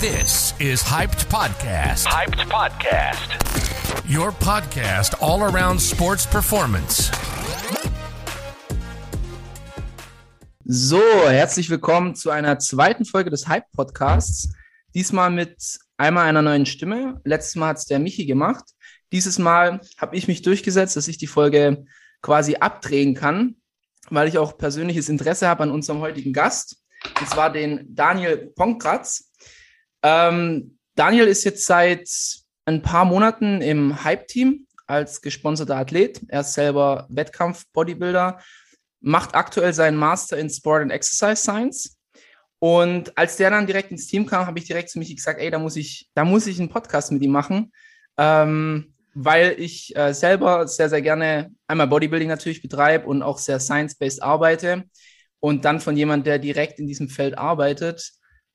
This is Hyped Podcast. Hyped Podcast. Your podcast all around sports performance. So, herzlich willkommen zu einer zweiten Folge des Hype Podcasts. Diesmal mit einmal einer neuen Stimme. Letztes Mal hat es der Michi gemacht. Dieses Mal habe ich mich durchgesetzt, dass ich die Folge quasi abdrehen kann, weil ich auch persönliches Interesse habe an unserem heutigen Gast, und zwar den Daniel Ponkratz. Ähm, Daniel ist jetzt seit ein paar Monaten im Hype-Team als gesponserter Athlet. Er ist selber Wettkampf-Bodybuilder, macht aktuell seinen Master in Sport and Exercise Science. Und als der dann direkt ins Team kam, habe ich direkt zu Michi gesagt, ey, da muss ich, da muss ich einen Podcast mit ihm machen, ähm, weil ich äh, selber sehr, sehr gerne einmal Bodybuilding natürlich betreibe und auch sehr science-based arbeite. Und dann von jemand, der direkt in diesem Feld arbeitet,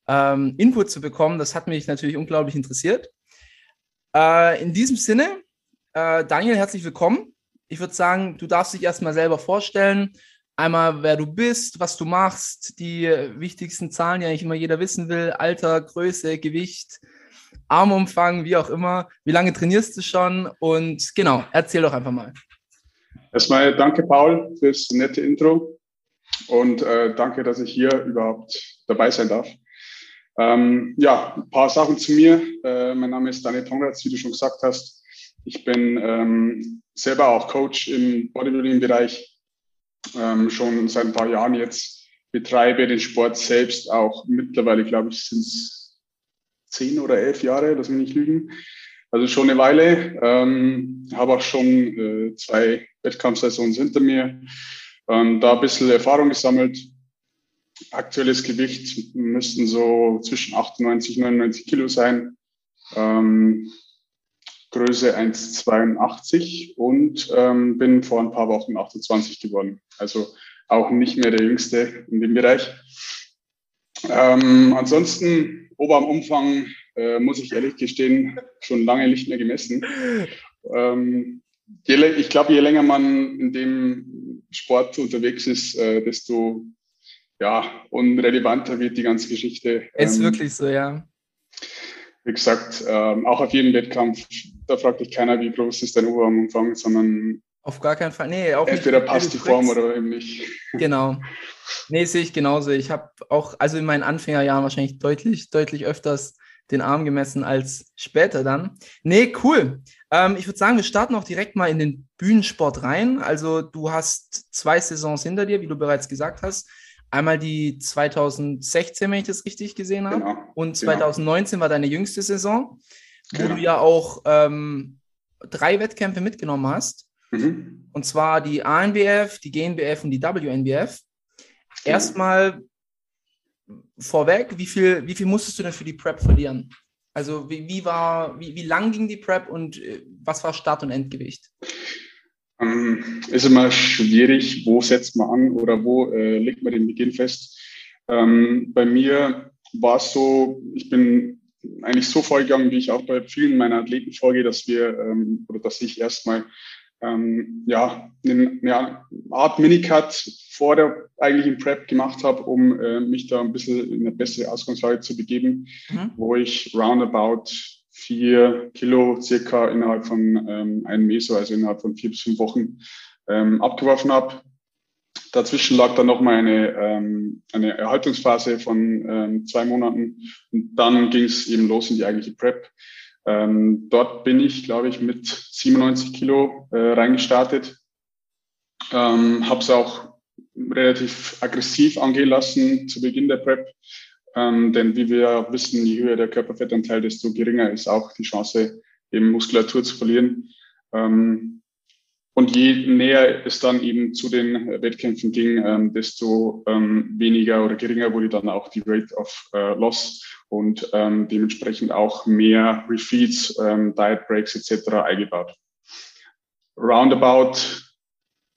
ähm, Input zu bekommen. Das hat mich natürlich unglaublich interessiert. Äh, in diesem Sinne, äh, Daniel, herzlich willkommen. Ich würde sagen, du darfst dich erstmal selber vorstellen. Einmal, wer du bist, was du machst, die wichtigsten Zahlen, die eigentlich immer jeder wissen will. Alter, Größe, Gewicht, Armumfang, wie auch immer. Wie lange trainierst du schon? Und genau, erzähl doch einfach mal. Erstmal danke, Paul, fürs nette Intro. Und äh, danke, dass ich hier überhaupt dabei sein darf. Ähm, ja, ein paar Sachen zu mir. Äh, mein Name ist Daniel Tongratz, wie du schon gesagt hast. Ich bin ähm, selber auch Coach im Bodybuilding-Bereich, ähm, schon seit ein paar Jahren jetzt, betreibe den Sport selbst auch mittlerweile, glaube ich, sind es zehn oder elf Jahre, lass mich nicht lügen. Also schon eine Weile. Ähm, habe auch schon äh, zwei Wettkampfsaisons hinter mir. Ähm, da ein bisschen Erfahrung gesammelt, aktuelles Gewicht müssten so zwischen 98 und 99 Kilo sein. Ähm, Größe 1,82 und ähm, bin vor ein paar Wochen 28 geworden. Also auch nicht mehr der Jüngste in dem Bereich. Ähm, ansonsten, Oberarmumfang, äh, muss ich ehrlich gestehen, schon lange nicht mehr gemessen. Ähm, je, ich glaube, je länger man in dem Sport unterwegs ist, äh, desto ja, unrelevanter wird die ganze Geschichte. Ist ähm, wirklich so, ja. Wie gesagt, ähm, auch auf jedem Wettkampf, da fragt dich keiner, wie groß ist dein Oberarmumfang, sondern auf gar keinen Fall. Nee, auch entweder nicht, passt die Form oder eben nicht. Genau. Nee, sehe ich genauso. Ich habe auch, also in meinen Anfängerjahren wahrscheinlich deutlich, deutlich öfters den Arm gemessen als später dann. Nee, cool. Ähm, ich würde sagen, wir starten auch direkt mal in den Bühnensport rein. Also du hast zwei Saisons hinter dir, wie du bereits gesagt hast. Einmal die 2016, wenn ich das richtig gesehen habe. Genau. Und 2019 genau. war deine jüngste Saison, wo genau. du ja auch ähm, drei Wettkämpfe mitgenommen hast. Mhm. Und zwar die ANBF, die GNBF und die WNBF. Genau. Erstmal vorweg, wie viel, wie viel musstest du denn für die Prep verlieren? Also wie, wie war, wie, wie lang ging die Prep und äh, was war Start- und Endgewicht? Ähm, ist immer schwierig, wo setzt man an oder wo äh, legt man den Beginn fest. Ähm, bei mir war es so, ich bin eigentlich so vorgegangen, wie ich auch bei vielen meiner Athleten vorgehe, dass wir ähm, oder dass ich erstmal ähm, ja, eine, eine Art Minicut vor der eigentlichen Prep gemacht habe, um äh, mich da ein bisschen in eine bessere Ausgangslage zu begeben, mhm. wo ich roundabout vier Kilo circa innerhalb von ähm, einem Meso, also innerhalb von vier bis fünf Wochen ähm, abgeworfen habe. Dazwischen lag dann nochmal eine, ähm, eine Erhaltungsphase von ähm, zwei Monaten und dann ging es eben los in die eigentliche Prep. Ähm, dort bin ich, glaube ich, mit 97 Kilo äh, reingestartet. Ähm, habe es auch relativ aggressiv angehen lassen zu Beginn der Prep. Ähm, denn wie wir wissen, je höher der Körperfettanteil, desto geringer ist auch die Chance, eben Muskulatur zu verlieren. Ähm, und je näher es dann eben zu den Wettkämpfen ging, ähm, desto ähm, weniger oder geringer wurde dann auch die Rate of äh, Loss und ähm, dementsprechend auch mehr Refeeds, ähm, Diet Breaks etc. eingebaut. Roundabout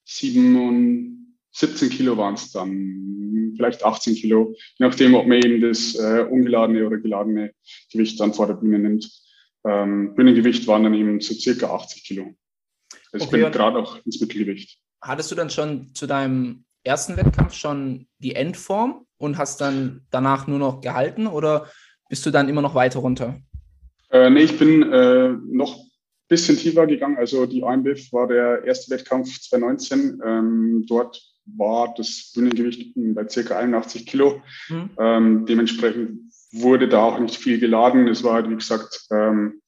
7, 17 Kilo waren es dann, vielleicht 18 Kilo, je nachdem, ob man eben das äh, ungeladene oder geladene Gewicht dann vor der Bühne nimmt. Ähm, Bühnengewicht waren dann eben so circa 80 Kilo. Also okay, ich bin gerade auch ins Mittelgewicht. Hattest du dann schon zu deinem ersten Wettkampf schon die Endform und hast dann danach nur noch gehalten oder bist du dann immer noch weiter runter? Äh, nee, ich bin äh, noch ein bisschen tiefer gegangen. Also die AMBF war der erste Wettkampf 2019. Ähm, dort war das Bühnengewicht bei circa 81 Kilo. Mhm. Ähm, dementsprechend wurde da auch nicht viel geladen. Es war halt, wie gesagt, ähm,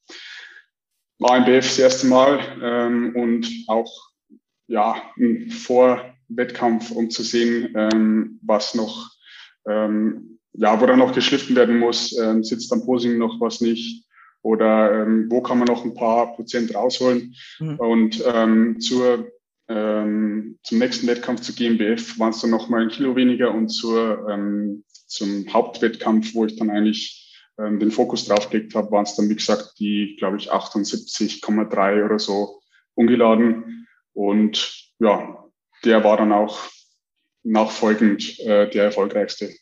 AMBF das erste Mal ähm, und auch ja, ein Vorwettkampf, um zu sehen, ähm, was noch, ähm, ja, wo da noch geschliffen werden muss, ähm, sitzt am Posing noch was nicht oder ähm, wo kann man noch ein paar Prozent rausholen. Mhm. Und ähm, zur, ähm, zum nächsten Wettkampf zu GmbF waren es dann noch mal ein Kilo weniger und zur, ähm, zum Hauptwettkampf, wo ich dann eigentlich ähm, den Fokus drauf gelegt habe, waren es dann, wie gesagt, die, glaube ich, 78,3 oder so ungeladen. Und ja, der war dann auch nachfolgend äh, der erfolgreichste.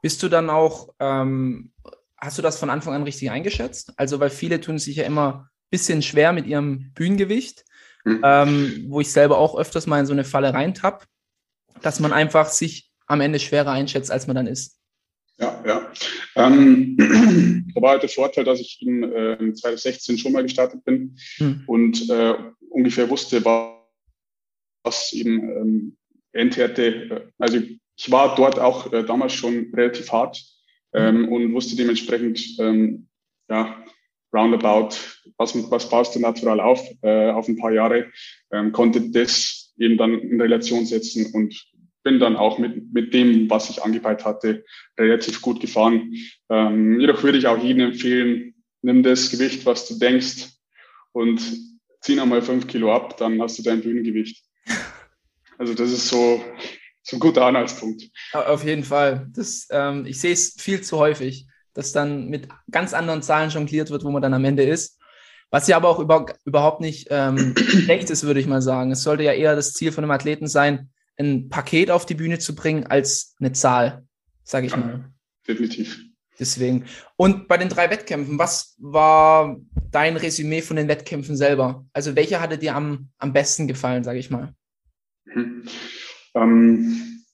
Bist du dann auch, ähm, hast du das von Anfang an richtig eingeschätzt? Also, weil viele tun sich ja immer ein bisschen schwer mit ihrem Bühnengewicht, mhm. ähm, wo ich selber auch öfters mal in so eine Falle reintapp, dass man einfach sich am Ende schwerer einschätzt, als man dann ist. Ja, ja. Ähm, da war halt der Vorteil, dass ich in äh, 2016 schon mal gestartet bin hm. und äh, ungefähr wusste, was eben ähm, Endhärte, also ich war dort auch äh, damals schon relativ hart ähm, und wusste dementsprechend, ähm, ja, roundabout, was, was baust du natural auf, äh, auf ein paar Jahre, ähm, konnte das eben dann in Relation setzen und bin dann auch mit, mit dem, was ich angepeilt hatte, relativ gut gefahren. Ähm, jedoch würde ich auch jedem empfehlen, nimm das Gewicht, was du denkst und zieh nochmal fünf Kilo ab, dann hast du dein Bühnengewicht. Also das ist so, so ein guter Anhaltspunkt. Auf jeden Fall. Das, ähm, ich sehe es viel zu häufig, dass dann mit ganz anderen Zahlen jongliert wird, wo man dann am Ende ist. Was ja aber auch über, überhaupt nicht ähm, schlecht ist, würde ich mal sagen. Es sollte ja eher das Ziel von einem Athleten sein, ein Paket auf die Bühne zu bringen als eine Zahl, sage ich ja, mal. Definitiv. Deswegen. Und bei den drei Wettkämpfen, was war dein Resümee von den Wettkämpfen selber? Also welcher hatte dir am, am besten gefallen, sage ich mal? Mhm. Ähm,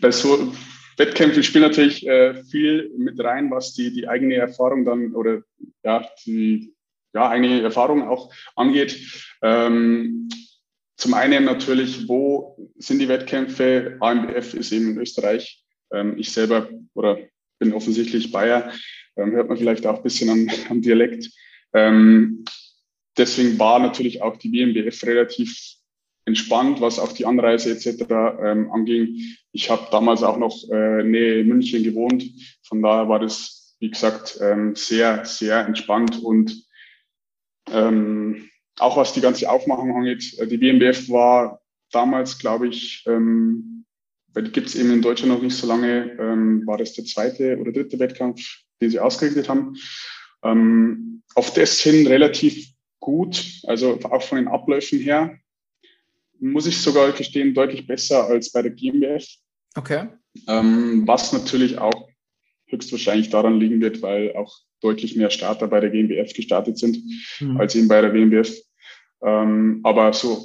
bei so Wettkämpfen spielen natürlich äh, viel mit rein, was die, die eigene Erfahrung dann oder ja, die ja, eigene Erfahrung auch angeht. Ähm, zum einen natürlich, wo sind die Wettkämpfe? AMBF ist eben in Österreich. Ähm, ich selber oder bin offensichtlich Bayer, ähm, hört man vielleicht auch ein bisschen am, am Dialekt. Ähm, deswegen war natürlich auch die WMBF relativ entspannt, was auch die Anreise etc. Ähm, anging. Ich habe damals auch noch äh, Nähe München gewohnt. Von daher war das, wie gesagt, ähm, sehr, sehr entspannt und ähm, auch was die ganze Aufmachung angeht, äh, die WMBF war damals, glaube ich, ähm, weil die gibt es eben in Deutschland noch nicht so lange, ähm, war das der zweite oder dritte Wettkampf, den sie ausgerichtet haben. Ähm, auf das hin relativ gut, also auch von den Abläufen her, muss ich sogar gestehen, deutlich besser als bei der GmbF. Okay. Ähm, was natürlich auch höchstwahrscheinlich daran liegen wird, weil auch deutlich mehr Starter bei der GmbF gestartet sind, mhm. als eben bei der WMBF. Ähm, aber so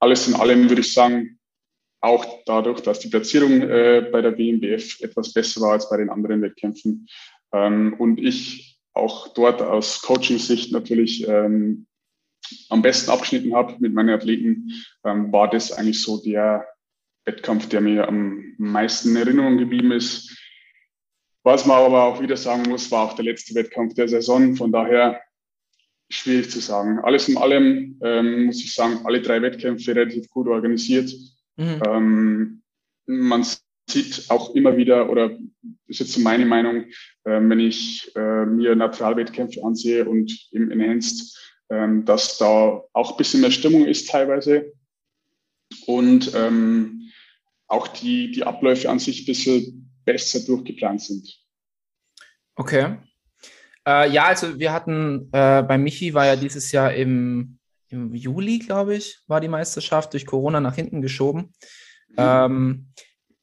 alles in allem würde ich sagen, auch dadurch, dass die Platzierung äh, bei der WMBF etwas besser war als bei den anderen Wettkämpfen ähm, und ich auch dort aus Coaching-Sicht natürlich ähm, am besten abgeschnitten habe mit meinen Athleten, ähm, war das eigentlich so der Wettkampf, der mir am meisten in Erinnerung geblieben ist. Was man aber auch wieder sagen muss, war auch der letzte Wettkampf der Saison. Von daher schwierig zu sagen. Alles in allem ähm, muss ich sagen, alle drei Wettkämpfe relativ gut organisiert. Mhm. Ähm, man sieht auch immer wieder, oder ist jetzt so meine Meinung, äh, wenn ich äh, mir Naturalwettkämpfe ansehe und im Enhanced, ähm, dass da auch ein bisschen mehr Stimmung ist teilweise und ähm, auch die, die Abläufe an sich ein bisschen besser durchgeplant sind. Okay. Äh, ja, also wir hatten, äh, bei Michi war ja dieses Jahr im, im Juli, glaube ich, war die Meisterschaft durch Corona nach hinten geschoben. Mhm. Ähm,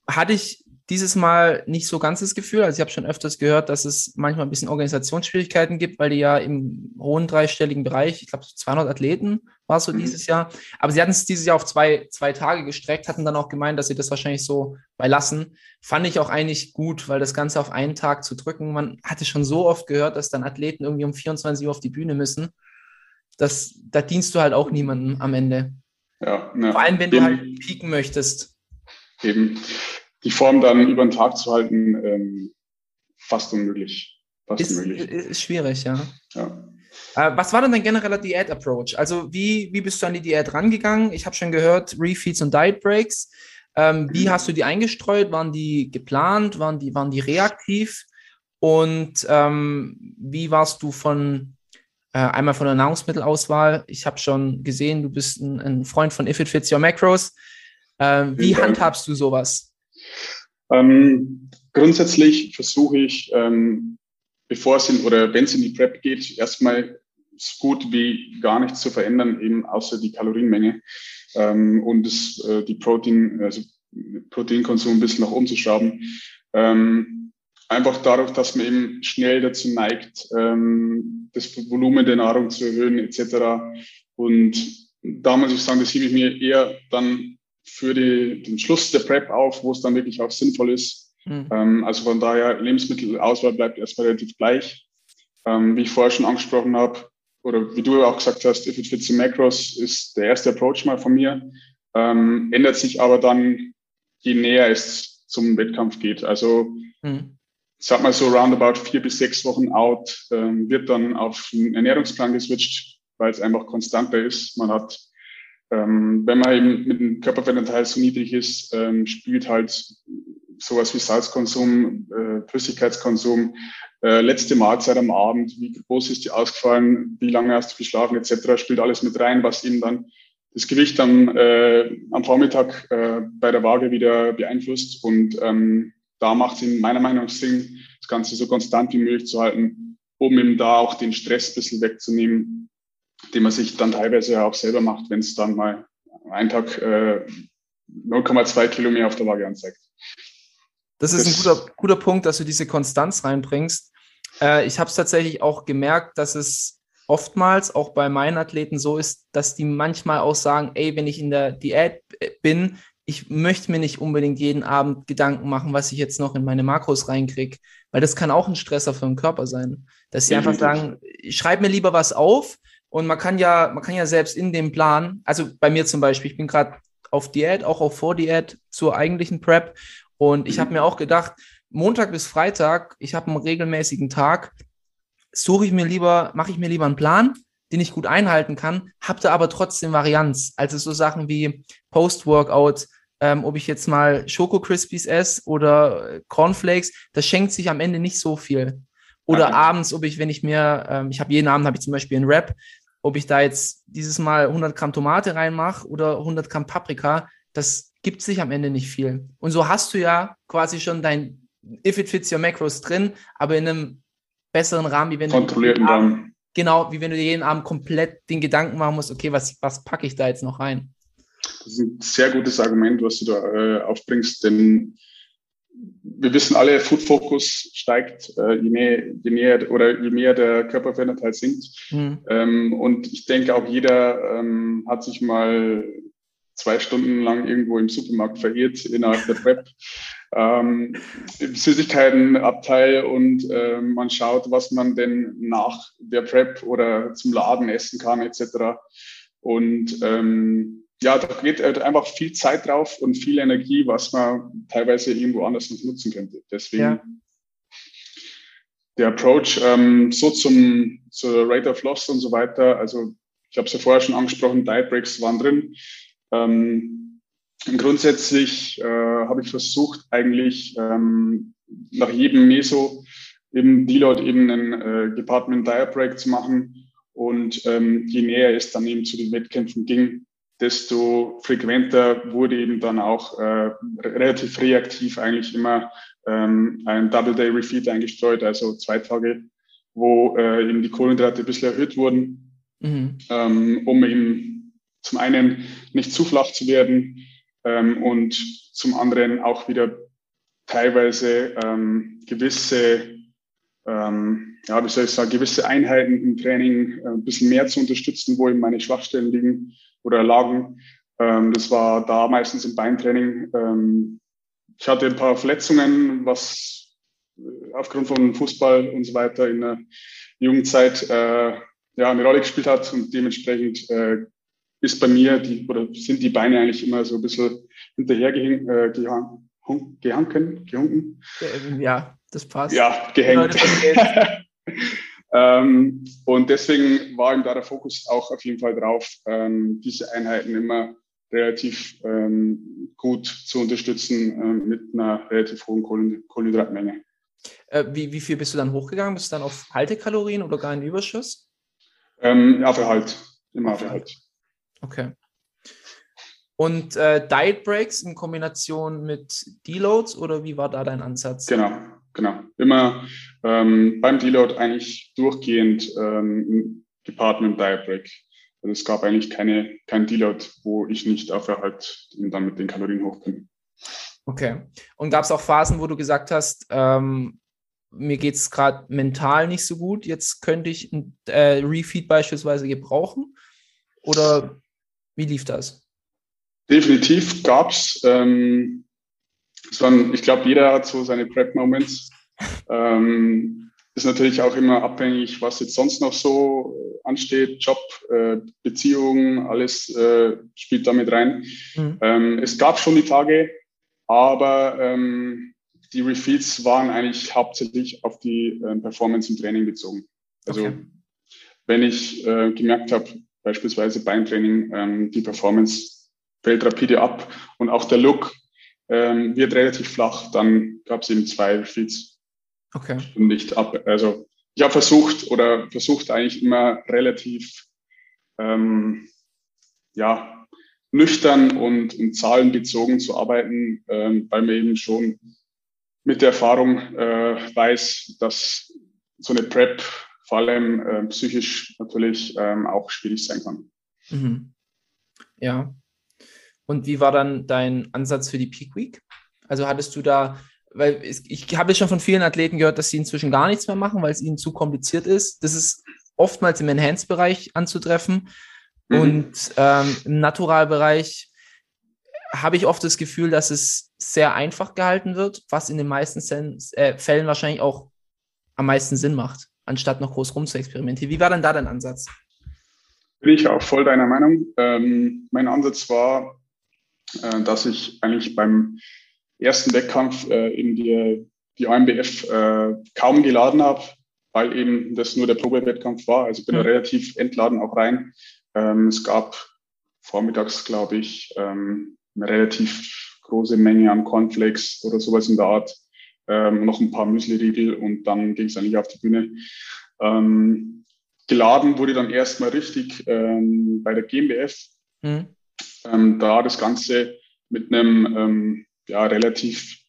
hatte ich dieses Mal nicht so ganz das Gefühl. Also ich habe schon öfters gehört, dass es manchmal ein bisschen Organisationsschwierigkeiten gibt, weil die ja im hohen dreistelligen Bereich, ich glaube 200 Athleten war es so mhm. dieses Jahr. Aber sie hatten es dieses Jahr auf zwei, zwei Tage gestreckt, hatten dann auch gemeint, dass sie das wahrscheinlich so beilassen. Fand ich auch eigentlich gut, weil das Ganze auf einen Tag zu drücken, man hatte schon so oft gehört, dass dann Athleten irgendwie um 24 Uhr auf die Bühne müssen. Das, da dienst du halt auch niemandem am Ende. Ja, ja. Vor allem, wenn du halt pieken möchtest. Eben die Form dann über den Tag zu halten, ähm, fast unmöglich. Fast ist, unmöglich. ist schwierig, ja. ja. Äh, was war denn dein genereller Diät-Approach? Also wie, wie bist du an die Diät rangegangen? Ich habe schon gehört, Refeeds und Diet Breaks. Ähm, wie mhm. hast du die eingestreut? Waren die geplant? Waren die, waren die reaktiv? Und ähm, wie warst du von äh, einmal von der Nahrungsmittelauswahl? Ich habe schon gesehen, du bist ein, ein, Freund von If It Fits Your Macros. Äh, wie handhabst du sowas? Ähm, grundsätzlich versuche ich, ähm, bevor es in oder wenn es in die Prep geht, erstmal so gut wie gar nichts zu verändern, eben außer die Kalorienmenge ähm, und das, äh, die Protein, also Proteinkonsum ein bisschen nach oben zu schrauben. Ähm, einfach dadurch, dass man eben schnell dazu neigt, ähm, das Volumen der Nahrung zu erhöhen etc. Und da muss ich sagen, das hebe ich mir eher dann für die, den Schluss der Prep auf, wo es dann wirklich auch sinnvoll ist. Mhm. Ähm, also von daher, Lebensmittelauswahl bleibt erstmal relativ gleich. Ähm, wie ich vorher schon angesprochen habe, oder wie du auch gesagt hast, If It Fits the Macros ist der erste Approach mal von mir. Ähm, ändert sich aber dann, je näher es zum Wettkampf geht. Also mhm. sag mal so roundabout vier bis sechs Wochen out, ähm, wird dann auf einen Ernährungsplan geswitcht, weil es einfach konstanter ist. Man hat ähm, wenn man eben mit dem Körperfettanteil so niedrig ist, ähm, spielt halt sowas wie Salzkonsum, äh, Flüssigkeitskonsum, äh, letzte Mahlzeit am Abend, wie groß ist die ausgefallen, wie lange hast du geschlafen etc., spielt alles mit rein, was eben dann das Gewicht am, äh, am Vormittag äh, bei der Waage wieder beeinflusst. Und ähm, da macht es in meiner Meinung nach Sinn, das Ganze so konstant wie möglich zu halten, um eben da auch den Stress ein bisschen wegzunehmen, die man sich dann teilweise auch selber macht, wenn es dann mal einen Tag äh, 0,2 Kilo mehr auf der Waage anzeigt. Das ist das, ein guter, guter Punkt, dass du diese Konstanz reinbringst. Äh, ich habe es tatsächlich auch gemerkt, dass es oftmals auch bei meinen Athleten so ist, dass die manchmal auch sagen, ey, wenn ich in der Diät bin, ich möchte mir nicht unbedingt jeden Abend Gedanken machen, was ich jetzt noch in meine Makros reinkriege, weil das kann auch ein Stresser für den Körper sein. Dass sie einfach sagen, schreib mir lieber was auf, und man kann ja, man kann ja selbst in dem Plan, also bei mir zum Beispiel, ich bin gerade auf Diät, auch auf Vordiät zur eigentlichen Prep. Und ich habe mir auch gedacht, Montag bis Freitag, ich habe einen regelmäßigen Tag, suche ich mir lieber, mache ich mir lieber einen Plan, den ich gut einhalten kann, habe da aber trotzdem Varianz. Also so Sachen wie Post-Workout, ähm, ob ich jetzt mal Schoko Crispies esse oder Cornflakes, das schenkt sich am Ende nicht so viel. Oder okay. abends, ob ich, wenn ich mir, ähm, ich habe jeden Abend habe ich zum Beispiel einen Rap, ob ich da jetzt dieses Mal 100 Gramm Tomate reinmache oder 100 Gramm Paprika, das gibt sich am Ende nicht viel. Und so hast du ja quasi schon dein If it fits your macros drin, aber in einem besseren Rahmen, wie wenn Kontrollierten du Rahmen. Genau, wie wenn du dir jeden Abend komplett den Gedanken machen musst, okay, was, was packe ich da jetzt noch rein? Das ist ein sehr gutes Argument, was du da äh, aufbringst, denn wir wissen alle, Food Focus steigt, äh, je, mehr, je mehr oder je mehr der Körperfettanteil sinkt. Mhm. Ähm, und ich denke auch jeder ähm, hat sich mal zwei Stunden lang irgendwo im Supermarkt verirrt innerhalb der Prep. Ähm, im Süßigkeitenabteil und äh, man schaut, was man denn nach der Prep oder zum Laden essen kann etc. Und ähm, ja, da geht halt einfach viel Zeit drauf und viel Energie, was man teilweise irgendwo anders noch nutzen könnte. Deswegen ja. der Approach ähm, so zum zur Rate of Loss und so weiter. Also ich habe es ja vorher schon angesprochen, Diet Breaks waren drin. Ähm, grundsätzlich äh, habe ich versucht, eigentlich ähm, nach jedem Meso eben Deload eben einen äh, Department Diet Break zu machen. Und ähm, je näher es dann eben zu den Wettkämpfen ging, desto frequenter wurde eben dann auch äh, relativ reaktiv eigentlich immer ähm, ein Double Day Refeed eingestreut, also zwei Tage, wo äh, eben die Kohlenhydrate ein bisschen erhöht wurden, mhm. ähm, um eben zum einen nicht zu flach zu werden ähm, und zum anderen auch wieder teilweise ähm, gewisse, ähm, ja, wie soll ich sagen, gewisse Einheiten im Training äh, ein bisschen mehr zu unterstützen, wo eben meine Schwachstellen liegen oder lagen. Ähm, das war da meistens im Beintraining. Ähm, ich hatte ein paar Verletzungen, was äh, aufgrund von Fußball und so weiter in der Jugendzeit äh, ja, eine Rolle gespielt hat und dementsprechend äh, ist bei mir die oder sind die Beine eigentlich immer so ein bisschen hinterher gehing, äh, gehang, gehanken, gehunken. Ja, das passt. Ja, gehängt. Ähm, und deswegen war ihm da der Fokus auch auf jeden Fall drauf, ähm, diese Einheiten immer relativ ähm, gut zu unterstützen äh, mit einer relativ hohen Kohlenhydratmenge. Äh, wie, wie viel bist du dann hochgegangen? Bist du dann auf Haltekalorien oder gar in Überschuss? Ähm, ja, für halt. Immer für halt. Okay. Und äh, Diet Breaks in Kombination mit Deloads oder wie war da dein Ansatz? Genau, genau. Immer ähm, beim Deload eigentlich durchgehend ähm, Diet Break. Also es gab eigentlich keine, kein Deload, wo ich nicht auf Erhalt dann mit den Kalorien hoch bin. Okay. Und gab es auch Phasen, wo du gesagt hast, ähm, mir geht es gerade mental nicht so gut, jetzt könnte ich ein äh, Refeed beispielsweise gebrauchen? Oder wie lief das? Definitiv gab es. Ähm, ich glaube, jeder hat so seine Prep-Moments. Ähm, ist natürlich auch immer abhängig, was jetzt sonst noch so ansteht. Job, äh, Beziehungen, alles äh, spielt damit rein. Mhm. Ähm, es gab schon die Tage, aber ähm, die Refeeds waren eigentlich hauptsächlich auf die äh, Performance im Training bezogen. Also okay. wenn ich äh, gemerkt habe, beispielsweise Beintraining, ähm, die Performance fällt rapide ab und auch der Look ähm, wird relativ flach, dann gab es eben zwei Refeeds. Okay. Und nicht ab. Also ich habe versucht oder versucht eigentlich immer relativ ähm, ja, nüchtern und, und zahlenbezogen zu arbeiten, ähm, weil man eben schon mit der Erfahrung äh, weiß, dass so eine Prep vor allem äh, psychisch natürlich ähm, auch schwierig sein kann. Mhm. Ja. Und wie war dann dein Ansatz für die Peak Week? Also hattest du da, weil ich habe schon von vielen Athleten gehört, dass sie inzwischen gar nichts mehr machen, weil es ihnen zu kompliziert ist. Das ist oftmals im Enhanced-Bereich anzutreffen. Mhm. Und ähm, im Naturalbereich habe ich oft das Gefühl, dass es sehr einfach gehalten wird, was in den meisten äh, Fällen wahrscheinlich auch am meisten Sinn macht, anstatt noch groß rumzuexperimentieren. Wie war denn da dein Ansatz? Bin ich auch voll deiner Meinung. Ähm, mein Ansatz war, äh, dass ich eigentlich beim ersten Wettkampf äh, in die, die AMBF äh, kaum geladen habe, weil eben das nur der Probewettkampf war. Also bin mhm. relativ entladen auch rein. Ähm, es gab vormittags, glaube ich, ähm, eine relativ große Menge an Cornflakes oder sowas in der Art, ähm, noch ein paar Müsli-Riegel und dann ging es eigentlich auf die Bühne. Ähm, geladen wurde dann erstmal richtig ähm, bei der GmbF, mhm. ähm, da das Ganze mit einem ähm, ja, relativ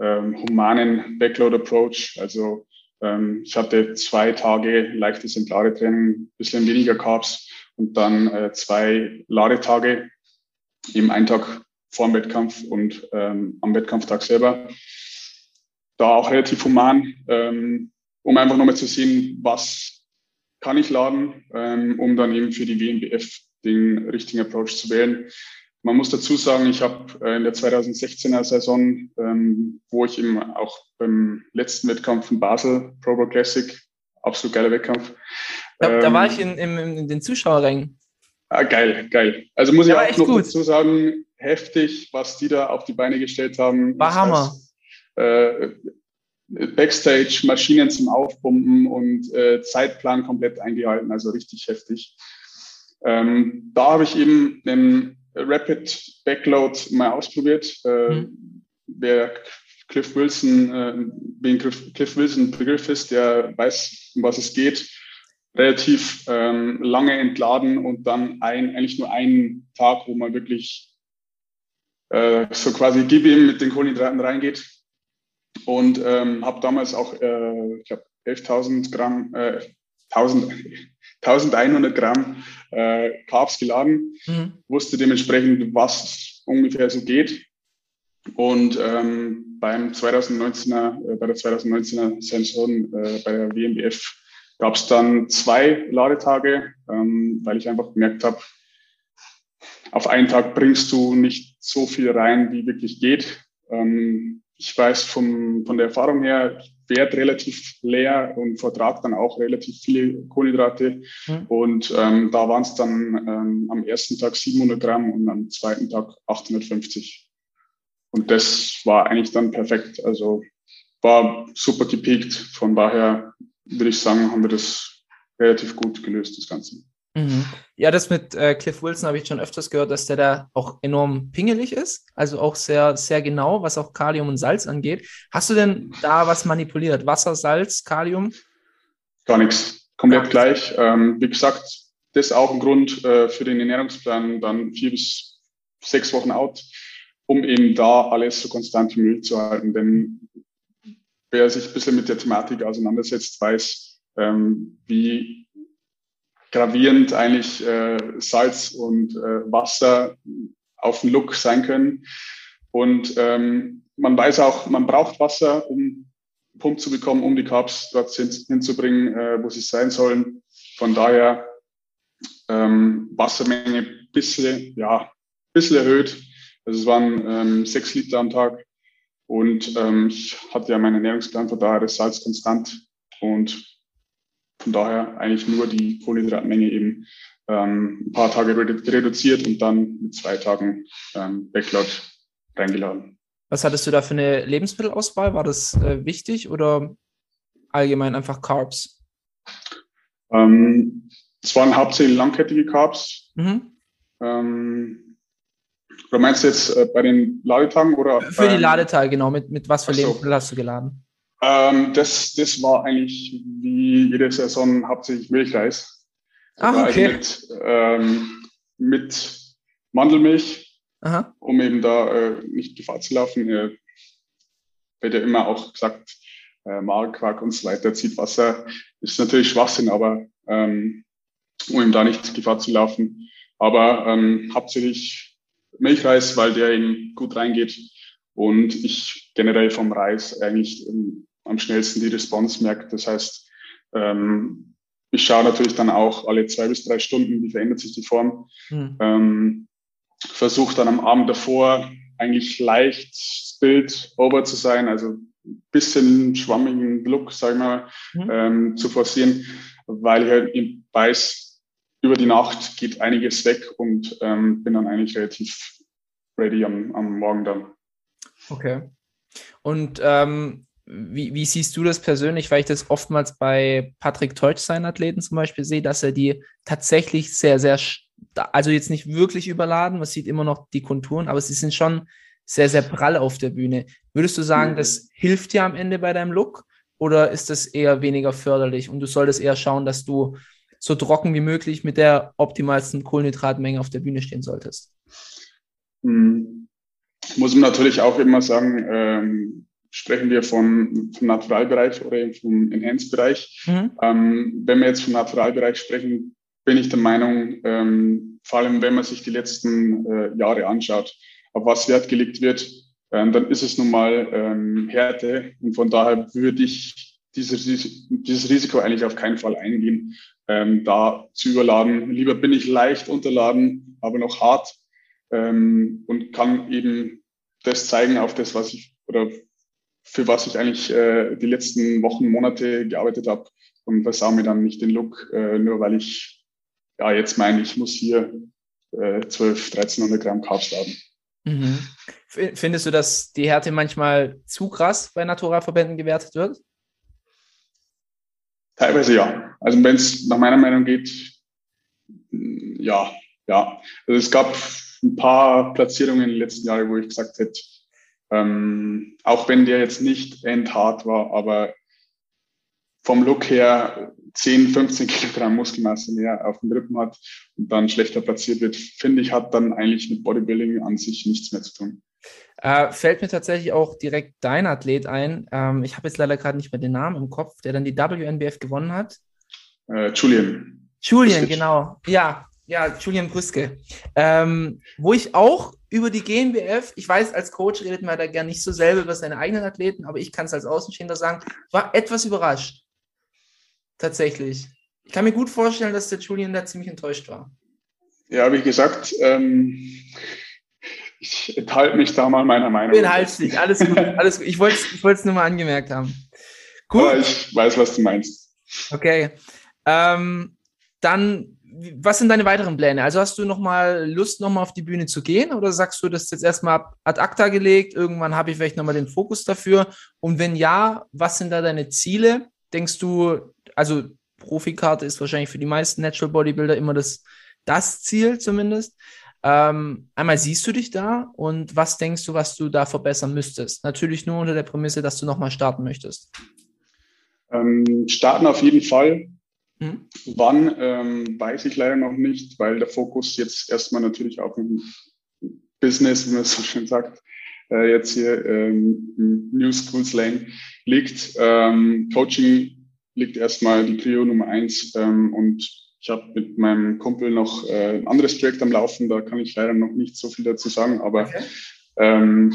ähm, humanen Backload-Approach, also ähm, ich hatte zwei Tage leichtes Entladetraining, bisschen weniger Carbs und dann äh, zwei Ladetage, eben einen Tag vor dem Wettkampf und ähm, am Wettkampftag selber. Da auch relativ human, ähm, um einfach nochmal zu sehen, was kann ich laden, ähm, um dann eben für die WNBF den richtigen Approach zu wählen. Man muss dazu sagen, ich habe äh, in der 2016er Saison, ähm, wo ich eben auch beim letzten Wettkampf in Basel, Pro Bowl Classic, absolut geiler Wettkampf. Da, da war ähm, ich in, in, in den Zuschauerrängen. Ah, geil, geil. Also muss ich auch noch gut. dazu sagen, heftig, was die da auf die Beine gestellt haben. War Hammer. äh, Backstage Maschinen zum Aufpumpen und äh, Zeitplan komplett eingehalten, also richtig heftig. Ähm, da habe ich eben einen Rapid Backload mal ausprobiert. Äh, mhm. Wer Cliff Wilson, äh, wen Cliff, Cliff Wilson Begriff ist, der weiß, um was es geht relativ ähm, lange entladen und dann ein, eigentlich nur einen Tag, wo man wirklich äh, so quasi gib ihm mit den Kohlenhydraten reingeht. Und ähm, habe damals auch, äh, ich glaube, 11.000 Gramm, äh, 1000, 1100 Gramm äh, Carbs geladen, mhm. wusste dementsprechend, was ungefähr so geht. Und ähm, beim 2019er, äh, bei der 2019er Saison äh, bei der WMBF gab es dann zwei Ladetage, ähm, weil ich einfach gemerkt habe, auf einen Tag bringst du nicht so viel rein, wie wirklich geht. Ähm, ich weiß vom, von der Erfahrung her, werde relativ leer und vertrage dann auch relativ viele Kohlenhydrate. Mhm. Und ähm, da waren es dann ähm, am ersten Tag 700 Gramm und am zweiten Tag 850. Und das war eigentlich dann perfekt. Also war super gepiekt. Von daher würde ich sagen, haben wir das relativ gut gelöst, das Ganze. Mhm. Ja, das mit äh, Cliff Wilson habe ich schon öfters gehört, dass der da auch enorm pingelig ist, also auch sehr, sehr genau, was auch Kalium und Salz angeht. Hast du denn da was manipuliert? Wasser, Salz, Kalium? Gar nichts. Komplett gleich. Ähm, wie gesagt, das ist auch ein Grund äh, für den Ernährungsplan, dann vier bis sechs Wochen out, um eben da alles so konstant wie möglich zu halten. Denn wer sich ein bisschen mit der Thematik auseinandersetzt, weiß, ähm, wie gravierend eigentlich äh, Salz und äh, Wasser auf den Look sein können. Und ähm, man weiß auch, man braucht Wasser, um Pump zu bekommen, um die Carbs dort hin, hinzubringen, äh, wo sie sein sollen. Von daher ähm, Wassermenge bisschen, ja, bisschen erhöht. Also es waren ähm, sechs Liter am Tag. Und ähm, ich hatte ja meinen Ernährungsplan, von daher ist Salz konstant. Und von daher eigentlich nur die Kohlenhydratmenge eben ähm, ein paar Tage reduziert und dann mit zwei Tagen ähm, Backload reingeladen. Was hattest du da für eine Lebensmittelauswahl? War das äh, wichtig oder allgemein einfach Carbs? Ähm, es waren hauptsächlich langkettige Carbs. Mhm. Ähm, oder meinst du jetzt äh, bei den Ladetagen oder? Für die Ladetage, genau. Mit, mit was für Lebensmittel hast du geladen? Ähm, das, das war eigentlich wie jede Saison hauptsächlich Milchreis. Ah, okay. Mit, ähm, mit Mandelmilch, Aha. um eben da äh, nicht Gefahr zu laufen. Äh, wird ja immer auch gesagt, äh, Magerquark und so weiter zieht Wasser. Ist natürlich Schwachsinn, aber ähm, um eben da nicht Gefahr zu laufen. Aber ähm, hauptsächlich Milchreis, weil der eben gut reingeht. Und ich generell vom Reis eigentlich ähm, am schnellsten die Response merkt. Das heißt, ähm, ich schaue natürlich dann auch alle zwei bis drei Stunden, wie verändert sich die Form. Mhm. Ähm, Versuche dann am Abend davor eigentlich leicht Bild over zu sein, also ein bisschen schwammigen Look, sag ich mal, mhm. ähm, zu forcieren, weil ich halt weiß, über die Nacht geht einiges weg und ähm, bin dann eigentlich relativ ready am, am Morgen dann. Okay. Und ähm, wie, wie, siehst du das persönlich, weil ich das oftmals bei Patrick Teutsch, seinen Athleten zum Beispiel, sehe, dass er die tatsächlich sehr, sehr, also jetzt nicht wirklich überladen, man sieht immer noch die Konturen, aber sie sind schon sehr, sehr prall auf der Bühne. Würdest du sagen, das hilft dir am Ende bei deinem Look oder ist das eher weniger förderlich und du solltest eher schauen, dass du so trocken wie möglich mit der optimalsten Kohlenhydratmenge auf der Bühne stehen solltest? Hm. Muss man natürlich auch immer sagen, ähm sprechen wir vom, vom Naturalbereich oder vom Enhanced-Bereich. Mhm. Ähm, wenn wir jetzt vom Naturalbereich sprechen, bin ich der Meinung, ähm, vor allem wenn man sich die letzten äh, Jahre anschaut, auf was Wert gelegt wird, ähm, dann ist es nun mal ähm, Härte. Und von daher würde ich dieses, dieses Risiko eigentlich auf keinen Fall eingehen, ähm, da zu überladen. Lieber bin ich leicht unterladen, aber noch hart ähm, und kann eben das zeigen auf das, was ich oder für was ich eigentlich äh, die letzten Wochen, Monate gearbeitet habe und versau mir dann nicht den Look, äh, nur weil ich ja jetzt meine, ich muss hier äh, 12, 1300 Gramm Carbs haben. Mhm. Findest du, dass die Härte manchmal zu krass bei Naturalverbänden gewertet wird? Teilweise ja. Also wenn es nach meiner Meinung geht, ja, ja. Also es gab ein paar Platzierungen in den letzten Jahren, wo ich gesagt hätte, ähm, auch wenn der jetzt nicht endhart war, aber vom Look her 10, 15 Kilogramm Muskelmasse mehr auf dem Rippen hat und dann schlechter platziert wird, finde ich, hat dann eigentlich mit Bodybuilding an sich nichts mehr zu tun. Äh, fällt mir tatsächlich auch direkt dein Athlet ein. Ähm, ich habe jetzt leider gerade nicht mehr den Namen im Kopf, der dann die WNBF gewonnen hat. Äh, Julian. Julian, genau. Ja, Ja, Julian Brüske. Ähm, wo ich auch über die GmbF, ich weiß, als Coach redet man da gerne nicht so selber über seine eigenen Athleten, aber ich kann es als Außenstehender sagen, war etwas überrascht. Tatsächlich. Ich kann mir gut vorstellen, dass der Julian da ziemlich enttäuscht war. Ja, wie gesagt, ähm, ich enthalte mich da mal meiner Meinung. Enthalte dich, alles gut, alles gut. Ich wollte es ich nur mal angemerkt haben. Gut. Aber ich weiß, was du meinst. Okay. Ähm, dann, was sind deine weiteren Pläne? Also hast du noch mal Lust, noch mal auf die Bühne zu gehen oder sagst du, das ist jetzt erstmal ad acta gelegt, irgendwann habe ich vielleicht noch mal den Fokus dafür? Und wenn ja, was sind da deine Ziele? Denkst du, also Profikarte ist wahrscheinlich für die meisten Natural Bodybuilder immer das, das Ziel zumindest. Ähm, einmal siehst du dich da und was denkst du, was du da verbessern müsstest? Natürlich nur unter der Prämisse, dass du nochmal starten möchtest. Ähm, starten auf jeden Fall. Hm? Wann, ähm, weiß ich leider noch nicht, weil der Fokus jetzt erstmal natürlich auf dem Business, wie man so schön sagt, äh, jetzt hier ähm, New School Slang liegt. Ähm, Coaching liegt erstmal die Prio Nummer eins ähm, und ich habe mit meinem Kumpel noch äh, ein anderes Projekt am Laufen, da kann ich leider noch nicht so viel dazu sagen, aber okay. ähm,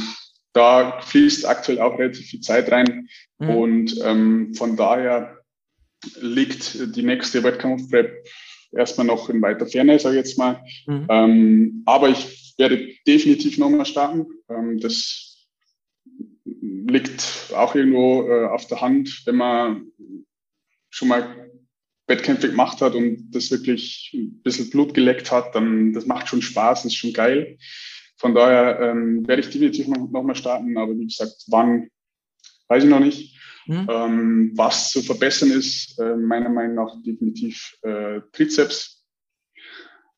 da fließt aktuell auch relativ viel Zeit rein mhm. und ähm, von daher liegt die nächste Wettkampfprep erstmal noch in weiter Ferne, sage ich jetzt mal. Mhm. Ähm, aber ich werde definitiv nochmal starten. Ähm, das liegt auch irgendwo äh, auf der Hand, wenn man schon mal Wettkämpfe gemacht hat und das wirklich ein bisschen Blut geleckt hat, dann das macht schon Spaß, ist schon geil. Von daher ähm, werde ich definitiv noch, noch starten, aber wie gesagt, wann, weiß ich noch nicht. Mhm. Ähm, was zu verbessern ist, äh, meiner Meinung nach definitiv äh, Trizeps.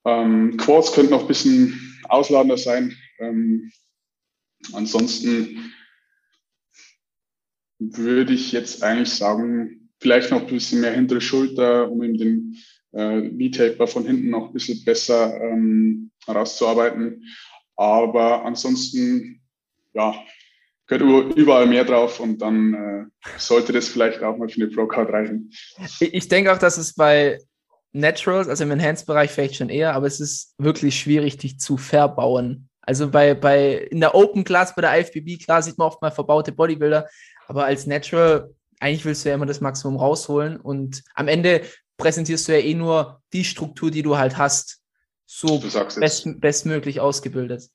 Ähm, Quads könnten noch ein bisschen ausladender sein. Ähm, ansonsten würde ich jetzt eigentlich sagen, vielleicht noch ein bisschen mehr hintere Schulter, um eben den äh, V-Taper von hinten noch ein bisschen besser ähm, herauszuarbeiten. Aber ansonsten, ja, gehört überall mehr drauf und dann äh, sollte das vielleicht auch mal für eine Pro-Card reichen. Ich denke auch, dass es bei Naturals, also im Enhanced-Bereich vielleicht schon eher, aber es ist wirklich schwierig, dich zu verbauen. Also bei, bei in der Open Class, bei der IFBB, klar sieht man oft mal verbaute Bodybuilder, aber als Natural eigentlich willst du ja immer das Maximum rausholen und am Ende präsentierst du ja eh nur die Struktur, die du halt hast, so best, bestmöglich ausgebildet.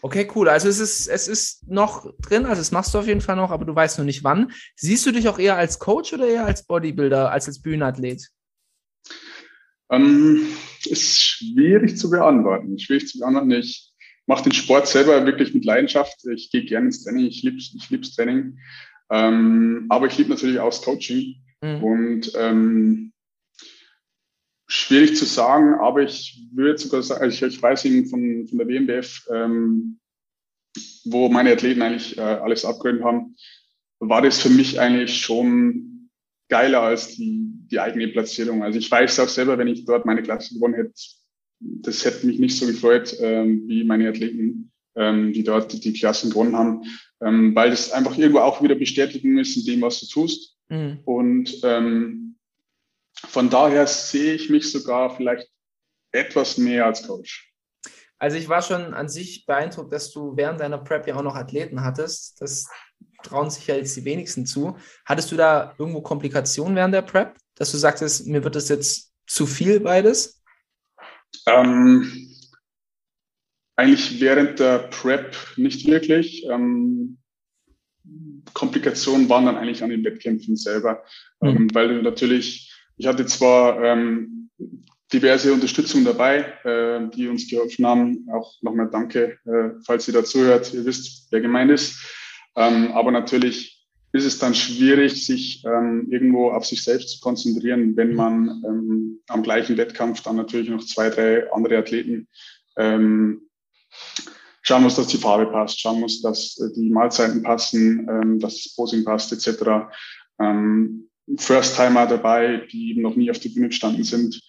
Okay, cool. Also es ist, es ist noch drin, also es machst du auf jeden Fall noch, aber du weißt noch nicht wann. Siehst du dich auch eher als Coach oder eher als Bodybuilder, als als Bühnenathlet? Ähm, ist schwierig zu beantworten. Schwierig zu beantworten. Ich mache den Sport selber wirklich mit Leidenschaft. Ich gehe gerne ins Training. Ich liebe ich lieb's Training. Ähm, aber ich liebe natürlich auch das Coaching mhm. und ähm, schwierig zu sagen, aber ich würde sogar sagen, also ich, ich weiß eben von, von der WMBF, ähm, wo meine Athleten eigentlich äh, alles abgeholt haben, war das für mich eigentlich schon geiler als die, die eigene Platzierung. Also ich weiß auch selber, wenn ich dort meine Klasse gewonnen hätte, das hätte mich nicht so gefreut ähm, wie meine Athleten, ähm, die dort die, die Klassen gewonnen haben ähm, weil das einfach irgendwo auch wieder Bestätigung ist in dem, was du tust. Mhm. Und ähm, von daher sehe ich mich sogar vielleicht etwas mehr als Coach. Also ich war schon an sich beeindruckt, dass du während deiner Prep ja auch noch Athleten hattest. Das trauen sich ja jetzt die wenigsten zu. Hattest du da irgendwo Komplikationen während der Prep, dass du sagtest, mir wird das jetzt zu viel beides? Ähm, eigentlich während der Prep nicht wirklich. Ähm, Komplikationen waren dann eigentlich an den Wettkämpfen selber, mhm. ähm, weil du natürlich, ich hatte zwar ähm, diverse Unterstützung dabei, äh, die uns geholfen haben. Auch nochmal danke, äh, falls ihr dazu hört. Ihr wisst, wer gemeint ist. Ähm, aber natürlich ist es dann schwierig, sich ähm, irgendwo auf sich selbst zu konzentrieren, wenn man ähm, am gleichen Wettkampf dann natürlich noch zwei, drei andere Athleten ähm, schauen muss, dass die Farbe passt, schauen muss, dass äh, die Mahlzeiten passen, ähm, dass das Posing passt, etc. Ähm, First-Timer dabei, die eben noch nie auf der Bühne gestanden sind.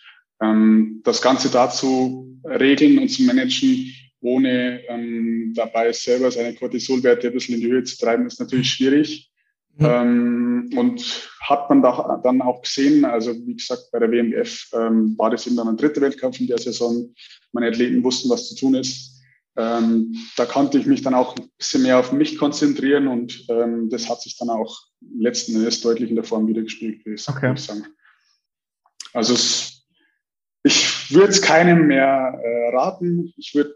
Ähm, das Ganze dazu regeln und zu managen, ohne ähm, dabei selber seine Cortisolwerte ein bisschen in die Höhe zu treiben, ist natürlich schwierig. Mhm. Ähm, und hat man da, dann auch gesehen, also wie gesagt, bei der WMF ähm, war das eben dann ein dritter Wettkampf in der Saison. Meine Athleten wussten, was zu tun ist. Ähm, da konnte ich mich dann auch ein bisschen mehr auf mich konzentrieren und ähm, das hat sich dann auch letzten Endes deutlich in der Form wiedergespiegelt, würde okay. ich sagen. Also es, ich würde es keinem mehr äh, raten. Ich würde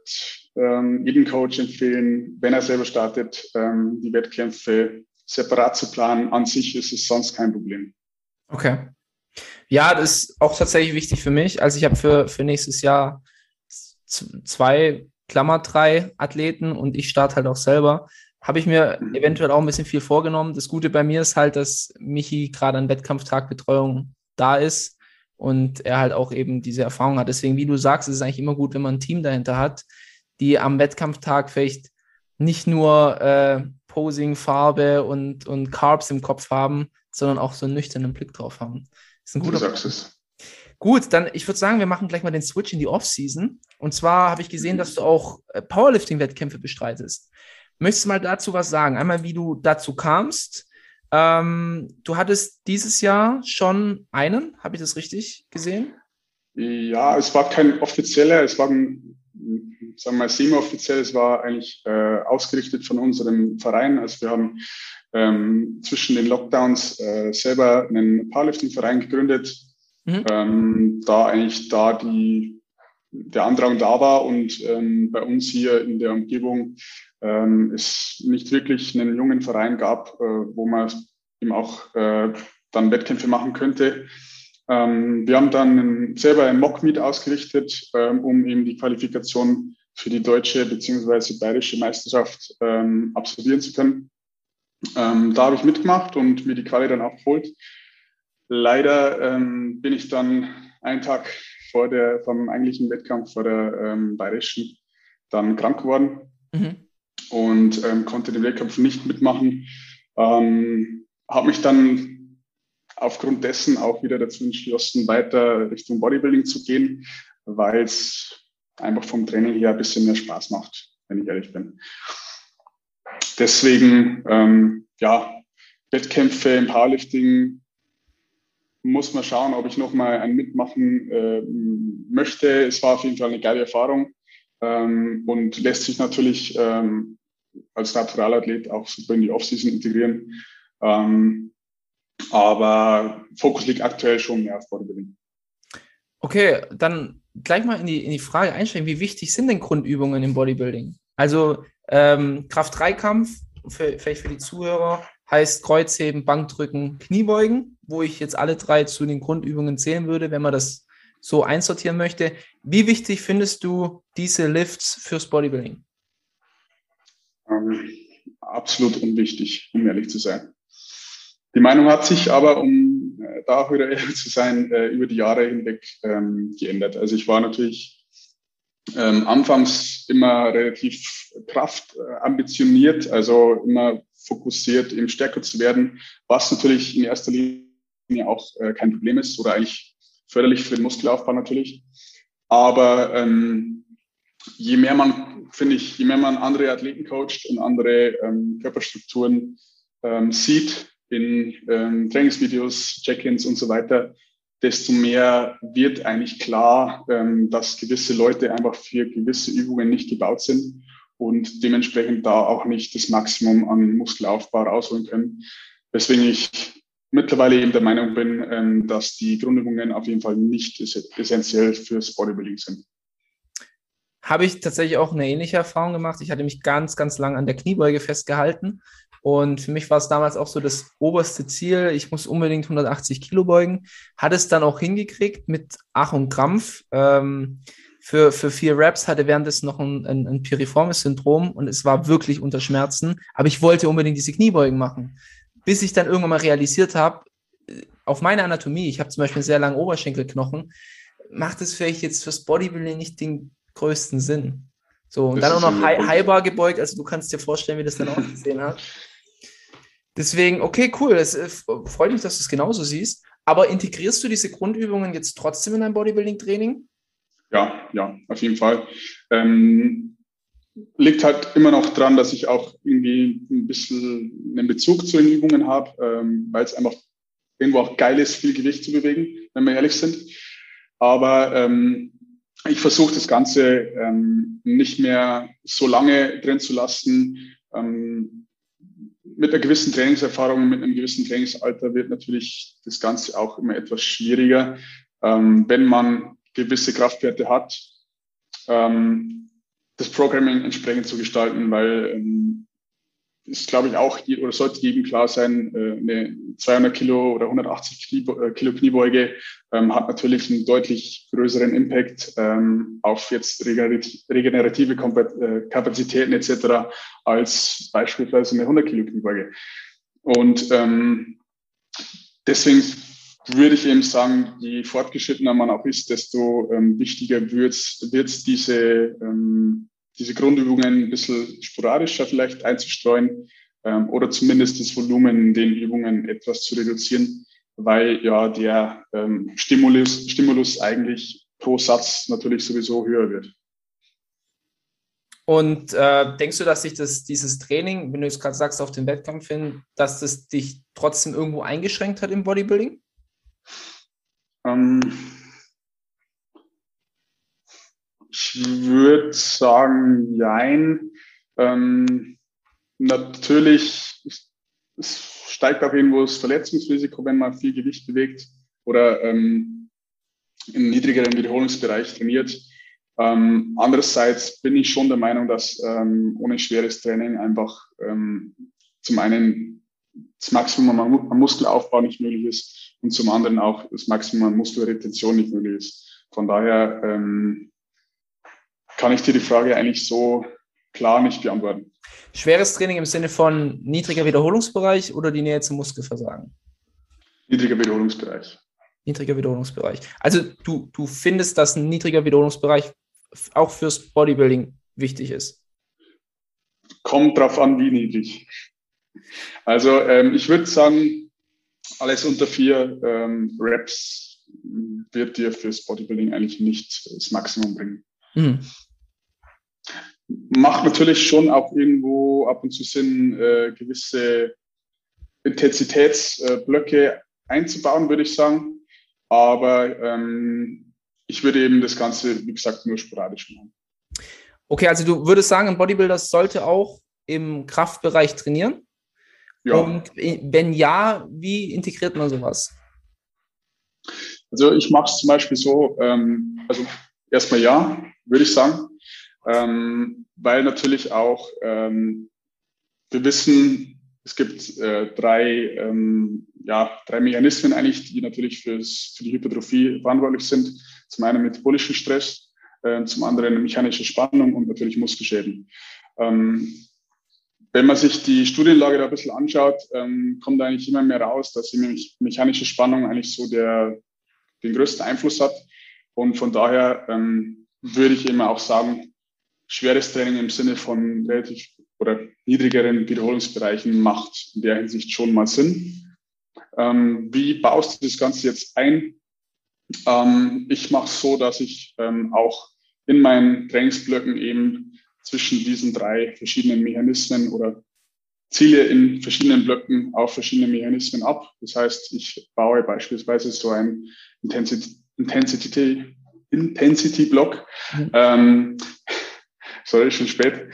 ähm, jedem Coach empfehlen, wenn er selber startet, ähm, die Wettkämpfe separat zu planen. An sich ist es sonst kein Problem. Okay. Ja, das ist auch tatsächlich wichtig für mich. Also ich habe für, für nächstes Jahr zwei, Klammer drei Athleten und ich starte halt auch selber. Habe ich mir mhm. eventuell auch ein bisschen viel vorgenommen. Das Gute bei mir ist halt, dass Michi gerade an Wettkampftagbetreuung da ist und er halt auch eben diese Erfahrung hat. Deswegen, wie du sagst, ist es eigentlich immer gut, wenn man ein Team dahinter hat, die am Wettkampftag vielleicht nicht nur äh, Posing, Farbe und, und Carbs im Kopf haben, sondern auch so einen nüchternen Blick drauf haben. Das ist ein guter du sagst es. Gut, dann ich würde sagen, wir machen gleich mal den Switch in die Off-Season. Und zwar habe ich gesehen, dass du auch äh, Powerlifting-Wettkämpfe bestreitest. Möchtest du mal dazu was sagen? Einmal, wie du dazu kamst. Ähm, du hattest dieses Jahr schon einen, habe ich das richtig gesehen? Ja, es war kein offizieller, es war ein sagen wir mal, semi-offiziell, es war eigentlich äh, ausgerichtet von unserem Verein. Also wir haben ähm, zwischen den Lockdowns äh, selber einen Powerlifting-Verein gegründet, mhm. ähm, da eigentlich da die, der Andrang da war und ähm, bei uns hier in der Umgebung ähm, es nicht wirklich einen jungen Verein gab, äh, wo man eben auch äh, dann Wettkämpfe machen könnte. Ähm, wir haben dann selber ein Mock-Meet ausgerichtet, ähm, um eben die Qualifikation für die deutsche bzw. bayerische Meisterschaft ähm, absolvieren zu können. Ähm, da habe ich mitgemacht und mir die Quali dann auch geholt. Leider ähm, bin ich dann einen Tag vor der, vom eigentlichen Wettkampf vor der ähm, bayerischen dann krank geworden mhm. und ähm, konnte den Wettkampf nicht mitmachen. Ähm, habe mich dann aufgrund dessen auch wieder dazu entschlossen, weiter Richtung Bodybuilding zu gehen, weil es einfach vom Training her ein bisschen mehr Spaß macht, wenn ich ehrlich bin. Deswegen, ähm, ja, Wettkämpfe im Powerlifting muss man schauen, ob ich nochmal ein Mitmachen äh, möchte. Es war auf jeden Fall eine geile Erfahrung ähm, und lässt sich natürlich ähm, als Naturalathlet auch super in die Offseason integrieren. Ähm, aber Fokus liegt aktuell schon mehr auf Bodybuilding. Okay, dann gleich mal in die, in die Frage einsteigen, wie wichtig sind denn Grundübungen im Bodybuilding? Also ähm, Kraft-3-Kampf, für, vielleicht für die Zuhörer, heißt Kreuzheben, Bankdrücken, Kniebeugen, wo ich jetzt alle drei zu den Grundübungen zählen würde, wenn man das so einsortieren möchte. Wie wichtig findest du diese Lifts fürs Bodybuilding? Ähm, absolut unwichtig, um ehrlich zu sein. Die Meinung hat sich aber, um äh, da auch wieder ehrlich zu sein, äh, über die Jahre hinweg ähm, geändert. Also ich war natürlich ähm, anfangs immer relativ kraftambitioniert, also immer fokussiert, eben stärker zu werden, was natürlich in erster Linie auch äh, kein Problem ist oder eigentlich förderlich für den Muskelaufbau natürlich. Aber ähm, je mehr man, finde ich, je mehr man andere Athleten coacht und andere ähm, Körperstrukturen ähm, sieht, in ähm, Trainingsvideos, Check-ins und so weiter, desto mehr wird eigentlich klar, ähm, dass gewisse Leute einfach für gewisse Übungen nicht gebaut sind und dementsprechend da auch nicht das Maximum an Muskelaufbau rausholen können. Weswegen ich mittlerweile eben der Meinung bin, ähm, dass die Grundübungen auf jeden Fall nicht essentiell fürs Bodybuilding sind. Habe ich tatsächlich auch eine ähnliche Erfahrung gemacht. Ich hatte mich ganz, ganz lang an der Kniebeuge festgehalten und für mich war es damals auch so das oberste Ziel. Ich muss unbedingt 180 Kilo beugen. Hat es dann auch hingekriegt mit Ach und Krampf. Ähm, für, für vier Raps hatte währenddessen noch ein, ein, ein piriformes Syndrom und es war wirklich unter Schmerzen. Aber ich wollte unbedingt diese Kniebeugen machen. Bis ich dann irgendwann mal realisiert habe, äh, auf meine Anatomie, ich habe zum Beispiel einen sehr langen Oberschenkelknochen, macht es vielleicht jetzt fürs Bodybuilding nicht den größten Sinn. So, und das dann auch noch High, Highbar gebeugt, also du kannst dir vorstellen, wie das dann ausgesehen hat. Deswegen, okay, cool. Es äh, freut mich, dass du es genauso siehst. Aber integrierst du diese Grundübungen jetzt trotzdem in dein Bodybuilding-Training? Ja, ja, auf jeden Fall. Ähm, liegt halt immer noch dran, dass ich auch irgendwie ein bisschen einen Bezug zu den Übungen habe, ähm, weil es einfach irgendwo auch geil ist, viel Gewicht zu bewegen, wenn wir ehrlich sind. Aber ähm, ich versuche das Ganze ähm, nicht mehr so lange drin zu lassen. Ähm, mit einer gewissen Trainingserfahrung, mit einem gewissen Trainingsalter wird natürlich das Ganze auch immer etwas schwieriger, ähm, wenn man gewisse Kraftwerte hat, ähm, das Programming entsprechend zu gestalten, weil ähm, ist, glaube ich, auch oder sollte jedem klar sein, äh, eine 200 Kilo oder 180 Knie, äh, Kilo Kniebeuge ähm, hat natürlich einen deutlich größeren Impact ähm, auf jetzt regenerative äh, Kapazitäten etc. als beispielsweise eine 100 Kilo Kniebeuge. Und ähm, deswegen würde ich eben sagen, je fortgeschrittener man auch ist, desto ähm, wichtiger wird es, diese ähm, diese Grundübungen ein bisschen sporadischer vielleicht einzustreuen ähm, oder zumindest das Volumen in den Übungen etwas zu reduzieren, weil ja der ähm, Stimulus, Stimulus eigentlich pro Satz natürlich sowieso höher wird. Und äh, denkst du, dass sich das, dieses Training, wenn du es gerade sagst, auf den Wettkampf hin, dass das dich trotzdem irgendwo eingeschränkt hat im Bodybuilding? Ähm, Ich würde sagen, jein. Ähm, natürlich steigt auch irgendwo das Verletzungsrisiko, wenn man viel Gewicht bewegt oder ähm, im niedrigeren Wiederholungsbereich trainiert. Ähm, andererseits bin ich schon der Meinung, dass ähm, ohne schweres Training einfach ähm, zum einen das Maximum an Muskelaufbau nicht möglich ist und zum anderen auch das Maximum an Muskelretention nicht möglich ist. Von daher ähm, kann ich dir die Frage eigentlich so klar nicht beantworten. Schweres Training im Sinne von niedriger Wiederholungsbereich oder die Nähe zum Muskelversagen? Niedriger Wiederholungsbereich. Niedriger Wiederholungsbereich. Also du, du findest, dass ein niedriger Wiederholungsbereich auch fürs Bodybuilding wichtig ist? Kommt drauf an, wie niedrig. Also ähm, ich würde sagen, alles unter vier ähm, Reps wird dir fürs Bodybuilding eigentlich nicht das Maximum bringen. Mhm. Macht natürlich schon auch irgendwo ab und zu Sinn, äh, gewisse Intensitätsblöcke einzubauen, würde ich sagen. Aber ähm, ich würde eben das Ganze, wie gesagt, nur sporadisch machen. Okay, also du würdest sagen, ein Bodybuilder sollte auch im Kraftbereich trainieren? Ja. Und wenn ja, wie integriert man sowas? Also ich mache es zum Beispiel so, ähm, also erstmal ja, würde ich sagen. Ähm, weil natürlich auch ähm, wir wissen, es gibt äh, drei, ähm, ja, drei Mechanismen eigentlich, die natürlich fürs, für die Hypertrophie verantwortlich sind. Zum einen metabolischen Stress, äh, zum anderen mechanische Spannung und natürlich Muskelschäden. Ähm, wenn man sich die Studienlage da ein bisschen anschaut, ähm, kommt eigentlich immer mehr raus, dass die mechanische Spannung eigentlich so der, den größten Einfluss hat. Und von daher ähm, würde ich immer auch sagen, schweres Training im Sinne von relativ oder niedrigeren Wiederholungsbereichen macht in der Hinsicht schon mal Sinn. Ähm, wie baust du das Ganze jetzt ein? Ähm, ich mache es so, dass ich ähm, auch in meinen Trainingsblöcken eben zwischen diesen drei verschiedenen Mechanismen oder ziele in verschiedenen Blöcken auf verschiedene Mechanismen ab. Das heißt, ich baue beispielsweise so ein Intensity, Intensity Intensity Block. Mhm. Ähm, sorry, schon spät.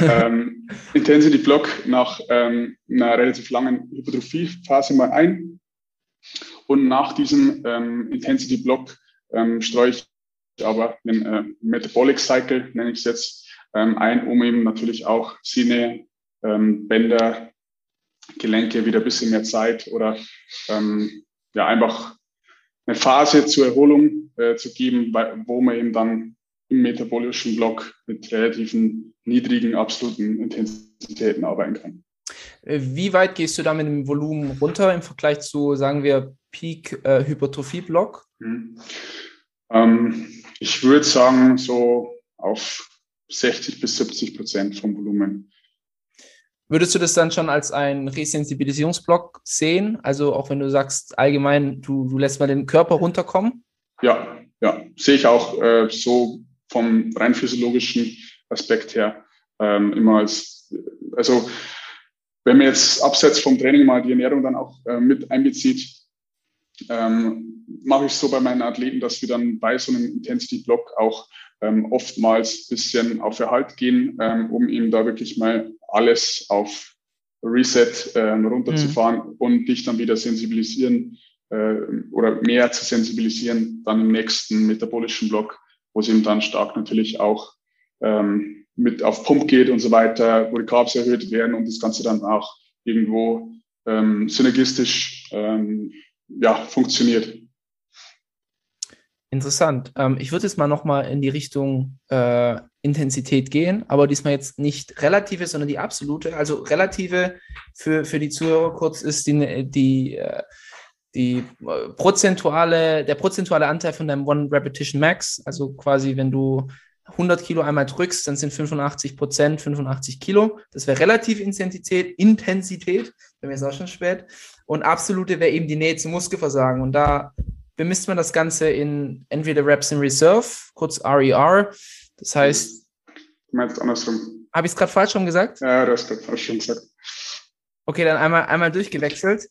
ähm, Intensity Block nach ähm, einer relativ langen Hypertrophie-Phase mal ein. Und nach diesem ähm, Intensity Block ähm, streue ich aber einen äh, Metabolic Cycle, nenne ich es jetzt, ähm, ein, um eben natürlich auch Sehne, ähm, Bänder, Gelenke wieder ein bisschen mehr Zeit oder ähm, ja einfach eine Phase zur Erholung äh, zu geben, wo man eben dann im metabolischen Block mit relativen niedrigen absoluten Intensitäten arbeiten kann. Äh, wie weit gehst du da mit dem Volumen runter im Vergleich zu, sagen wir, Peak-Hypertrophie-Block? Äh, hm. ähm, ich würde sagen, so auf 60 bis 70 Prozent vom Volumen. Würdest du das dann schon als einen Resensibilisierungsblock sehen? Also auch wenn du sagst, allgemein, du, du lässt mal den Körper runterkommen? Ja, ja, sehe ich auch äh, so vom rein physiologischen Aspekt her. ähm, immer als, also wenn man jetzt abseits vom Training mal die Ernährung dann auch äh, mit einbezieht, ähm, mache ich so bei meinen Athleten, dass wir dann bei so einem Intensity-Block auch ähm, oftmals bisschen auf Erhalt gehen, ähm, um eben da wirklich mal alles auf Reset ähm, runterzufahren mhm. und dich dann wieder sensibilisieren äh, oder mehr zu sensibilisieren dann im nächsten metabolischen Block, wo es eben dann stark natürlich auch ähm, mit auf Pump geht und so weiter, wo die Carbs erhöht werden und das Ganze dann auch irgendwo ähm, synergistisch ähm, ja, funktioniert. Interessant. Ähm, ich würde jetzt mal nochmal in die Richtung äh, Intensität gehen, aber diesmal jetzt nicht relative, sondern die absolute. Also relative für, für die Zuhörer kurz ist die, die, äh, die äh, prozentuale, der prozentuale Anteil von deinem One Repetition Max. Also quasi, wenn du 100 Kilo einmal drückst, dann sind 85 Prozent 85 Kilo. Das wäre relative Intensität, Intensität, wenn wir es auch schon spät. Und absolute wäre eben die Nähe zum Muskelversagen. Und da bemisst man das Ganze in entweder Reps in Reserve, kurz RER. E das heißt. Du meinst andersrum. Habe ich es gerade falsch rum gesagt? Ja, du hast gerade falsch schon gesagt. Okay, dann einmal, einmal durchgewechselt.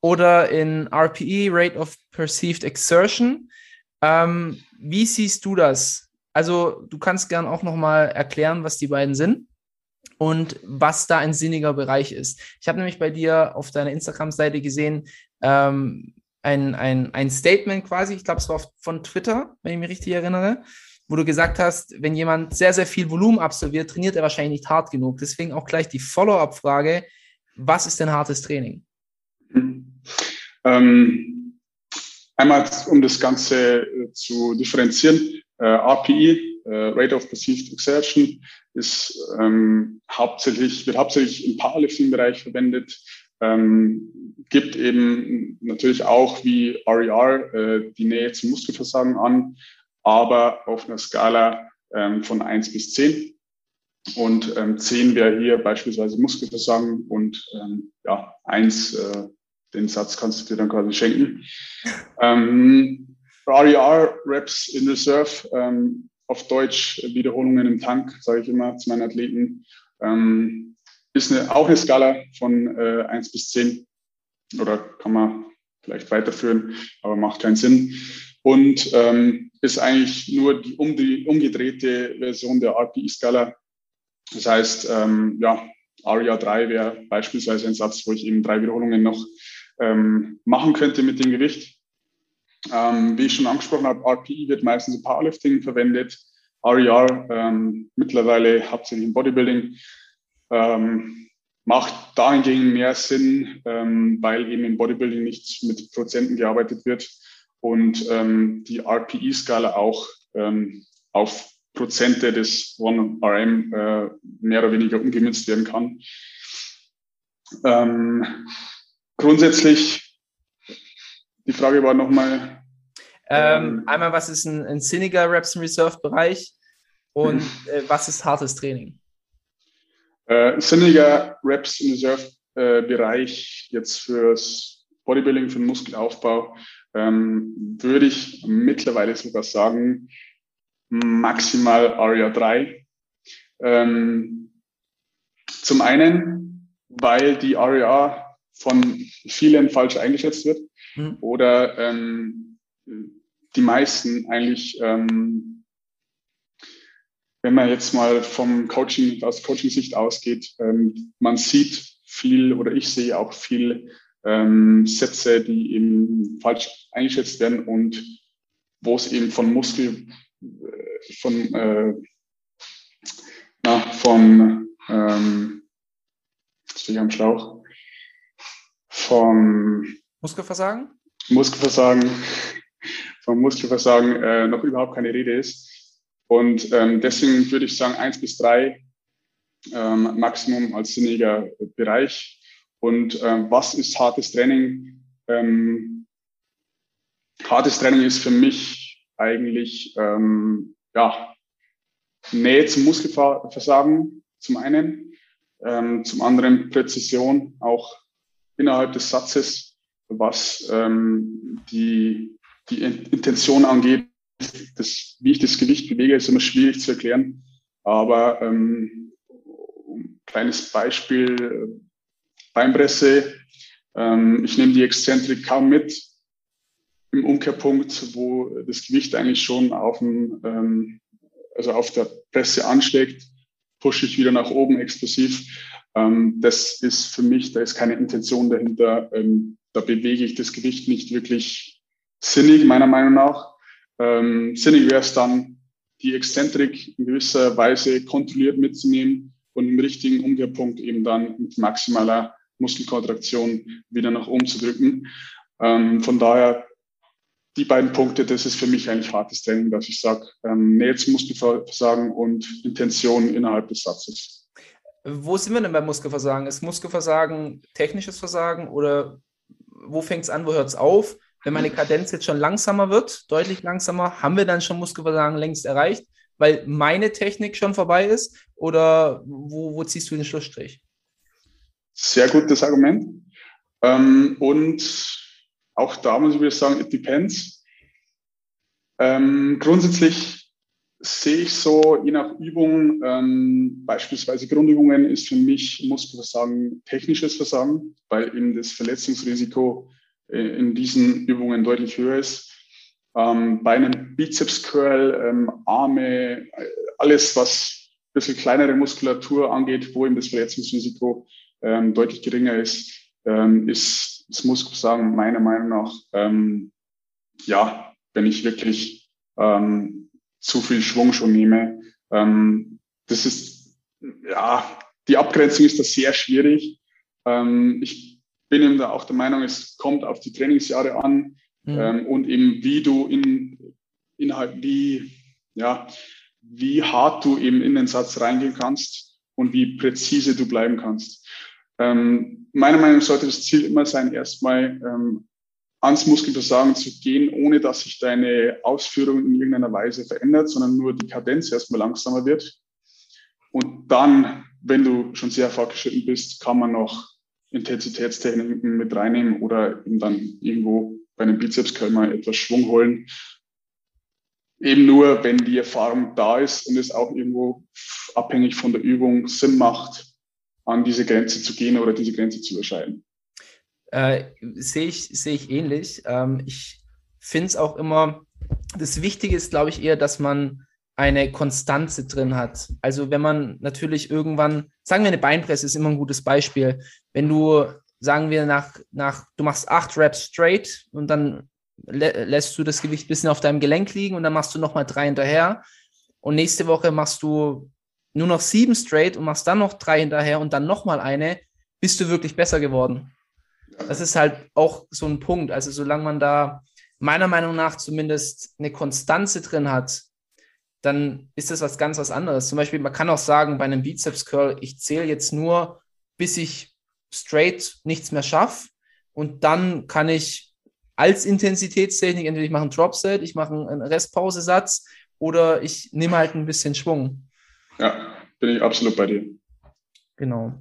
Oder in RPE, Rate of Perceived Exertion. Ähm, wie siehst du das? Also du kannst gern auch nochmal erklären, was die beiden sind und was da ein sinniger Bereich ist. Ich habe nämlich bei dir auf deiner Instagram-Seite gesehen, ähm, ein, ein, ein Statement quasi, ich glaube, es war von Twitter, wenn ich mich richtig erinnere, wo du gesagt hast, wenn jemand sehr, sehr viel Volumen absolviert, trainiert er wahrscheinlich nicht hart genug. Deswegen auch gleich die Follow-up-Frage, was ist denn hartes Training? Ähm, einmal, um das Ganze äh, zu differenzieren, äh, RPE, äh, Rate of Perceived Exertion, ist ähm, hauptsächlich, wird hauptsächlich im Powerlifting-Bereich verwendet, ähm, gibt eben natürlich auch wie RER e äh, die Nähe zum Muskelversagen an, aber auf einer Skala ähm, von 1 bis 10. Und ähm, 10 wäre hier beispielsweise Muskelversagen und ähm, ja, 1, äh, den Satz kannst du dir dann quasi schenken. Ähm, RER, Reps in Reserve, ähm, auf Deutsch Wiederholungen im Tank, sage ich immer zu meinen Athleten. Ähm, ist eine, auch eine Skala von äh, 1 bis 10 oder kann man vielleicht weiterführen, aber macht keinen Sinn. Und ähm, ist eigentlich nur die, um die umgedrehte Version der RPI-Skala. Das heißt, ähm, ja, ARIA 3 wäre beispielsweise ein Satz, wo ich eben drei Wiederholungen noch ähm, machen könnte mit dem Gewicht. Ähm, wie ich schon angesprochen habe, RPI wird meistens im Powerlifting verwendet, RER e ähm, mittlerweile hauptsächlich im Bodybuilding. Ähm, macht dahingegen mehr Sinn, ähm, weil eben im Bodybuilding nicht mit Prozenten gearbeitet wird und ähm, die RPE-Skala auch ähm, auf Prozente des 1RM äh, mehr oder weniger umgemünzt werden kann. Ähm, grundsätzlich, die Frage war nochmal. Ähm, ähm, einmal, was ist ein, ein sinniger Reps Reserve-Bereich und äh, was ist hartes Training? Äh, sinniger Reps Reserve-Bereich äh, jetzt fürs Bodybuilding, für den Muskelaufbau, ähm, würde ich mittlerweile sogar sagen, maximal ARIA 3. Ähm, zum einen, weil die ARIA von vielen falsch eingeschätzt wird mhm. oder ähm, die meisten eigentlich, ähm, wenn man jetzt mal vom Coaching, aus Coaching-Sicht ausgeht, ähm, man sieht viel oder ich sehe auch viel ähm, Sätze, die eben falsch eingeschätzt werden und wo es eben von Muskel, äh, von, äh, na, von, ähm, stehe ich am Schlauch, vom Muskelversagen? Muskelversagen, vom Muskelversagen äh, noch überhaupt keine Rede ist. Und ähm, deswegen würde ich sagen, eins bis drei ähm, Maximum als sinniger Bereich. Und ähm, was ist hartes Training? Ähm, hartes Training ist für mich eigentlich ähm, ja, Nähe zum Muskelversagen zum einen, ähm, zum anderen Präzision auch innerhalb des Satzes, was die, die Intention angeht. Das, wie ich das Gewicht bewege, ist immer schwierig zu erklären. Aber ähm, kleines Beispiel, Beinpresse. Ähm, ich nehme die Exzentrik kaum mit im Umkehrpunkt, wo das Gewicht eigentlich schon auf, dem, ähm, also auf der Presse anschlägt, pushe ich wieder nach oben explosiv. Ähm, das ist für mich, da ist keine Intention dahinter. Ähm, da bewege ich das Gewicht nicht wirklich sinnig, meiner Meinung nach. Ähm, sinnig wäre es dann, die Exzentrik in gewisser Weise kontrolliert mitzunehmen und im richtigen Umkehrpunkt eben dann mit maximaler Muskelkontraktion wieder nach oben zu drücken. Ähm, von daher die beiden Punkte, das ist für mich eigentlich hartes Training, dass ich sage, ähm, nee, jetzt Muskelversagen und Intention innerhalb des Satzes. Wo sind wir denn beim Muskelversagen? Ist Muskelversagen technisches Versagen oder wo fängt es an, wo hört es auf? Wenn meine Kadenz jetzt schon langsamer wird, deutlich langsamer, haben wir dann schon Muskelversagen längst erreicht, weil meine Technik schon vorbei ist? Oder wo, wo ziehst du den Schlussstrich? Sehr gutes Argument. Ähm, und auch da muss ich sagen, it depends. Ähm, grundsätzlich sehe ich so, je nach Übung, ähm, beispielsweise Grundübungen ist für mich Muskelversagen technisches Versagen, weil eben das Verletzungsrisiko in diesen Übungen deutlich höher ist. Ähm, bei einem Bizeps Curl, ähm, Arme, äh, alles, was ein bisschen kleinere Muskulatur angeht, wo eben das Verletzungsrisiko ähm, deutlich geringer ist, ähm, ist, das muss ich sagen, meiner Meinung nach, ähm, ja, wenn ich wirklich ähm, zu viel Schwung schon nehme, das ist, ja, die Abgrenzung ist da sehr schwierig. Ich bin eben da auch der Meinung, es kommt auf die Trainingsjahre an mhm. ähm, und eben wie du in, innerhalb, wie, ja, wie hart du eben in den Satz reingehen kannst und wie präzise du bleiben kannst. Ähm, meiner Meinung nach sollte das Ziel immer sein, erstmal ähm, ans Muskelversagen zu gehen, ohne dass sich deine Ausführung in irgendeiner Weise verändert, sondern nur die Kadenz erstmal langsamer wird. Und dann, wenn du schon sehr fortgeschritten bist, kann man noch Intensitätstechniken mit reinnehmen oder eben dann irgendwo bei einem Bizeps mal etwas Schwung holen. Eben nur, wenn die Erfahrung da ist und es auch irgendwo abhängig von der Übung Sinn macht, an diese Grenze zu gehen oder diese Grenze zu überschreiten. Äh, sehe ich, sehe ich ähnlich. Ähm, ich finde es auch immer, das Wichtige ist, glaube ich, eher, dass man eine Konstanze drin hat. Also wenn man natürlich irgendwann, sagen wir eine Beinpresse ist immer ein gutes Beispiel. Wenn du, sagen wir, nach, nach du machst acht Reps straight und dann lä lässt du das Gewicht ein bisschen auf deinem Gelenk liegen und dann machst du nochmal drei hinterher. Und nächste Woche machst du nur noch sieben straight und machst dann noch drei hinterher und dann nochmal eine, bist du wirklich besser geworden. Das ist halt auch so ein Punkt. Also solange man da meiner Meinung nach zumindest eine Konstanze drin hat, dann ist das was ganz was anderes. Zum Beispiel, man kann auch sagen, bei einem Bizeps Curl, ich zähle jetzt nur, bis ich straight nichts mehr schaffe und dann kann ich als Intensitätstechnik entweder ich mache einen Dropset, ich mache einen Restpausesatz oder ich nehme halt ein bisschen Schwung. Ja, bin ich absolut bei dir. Genau.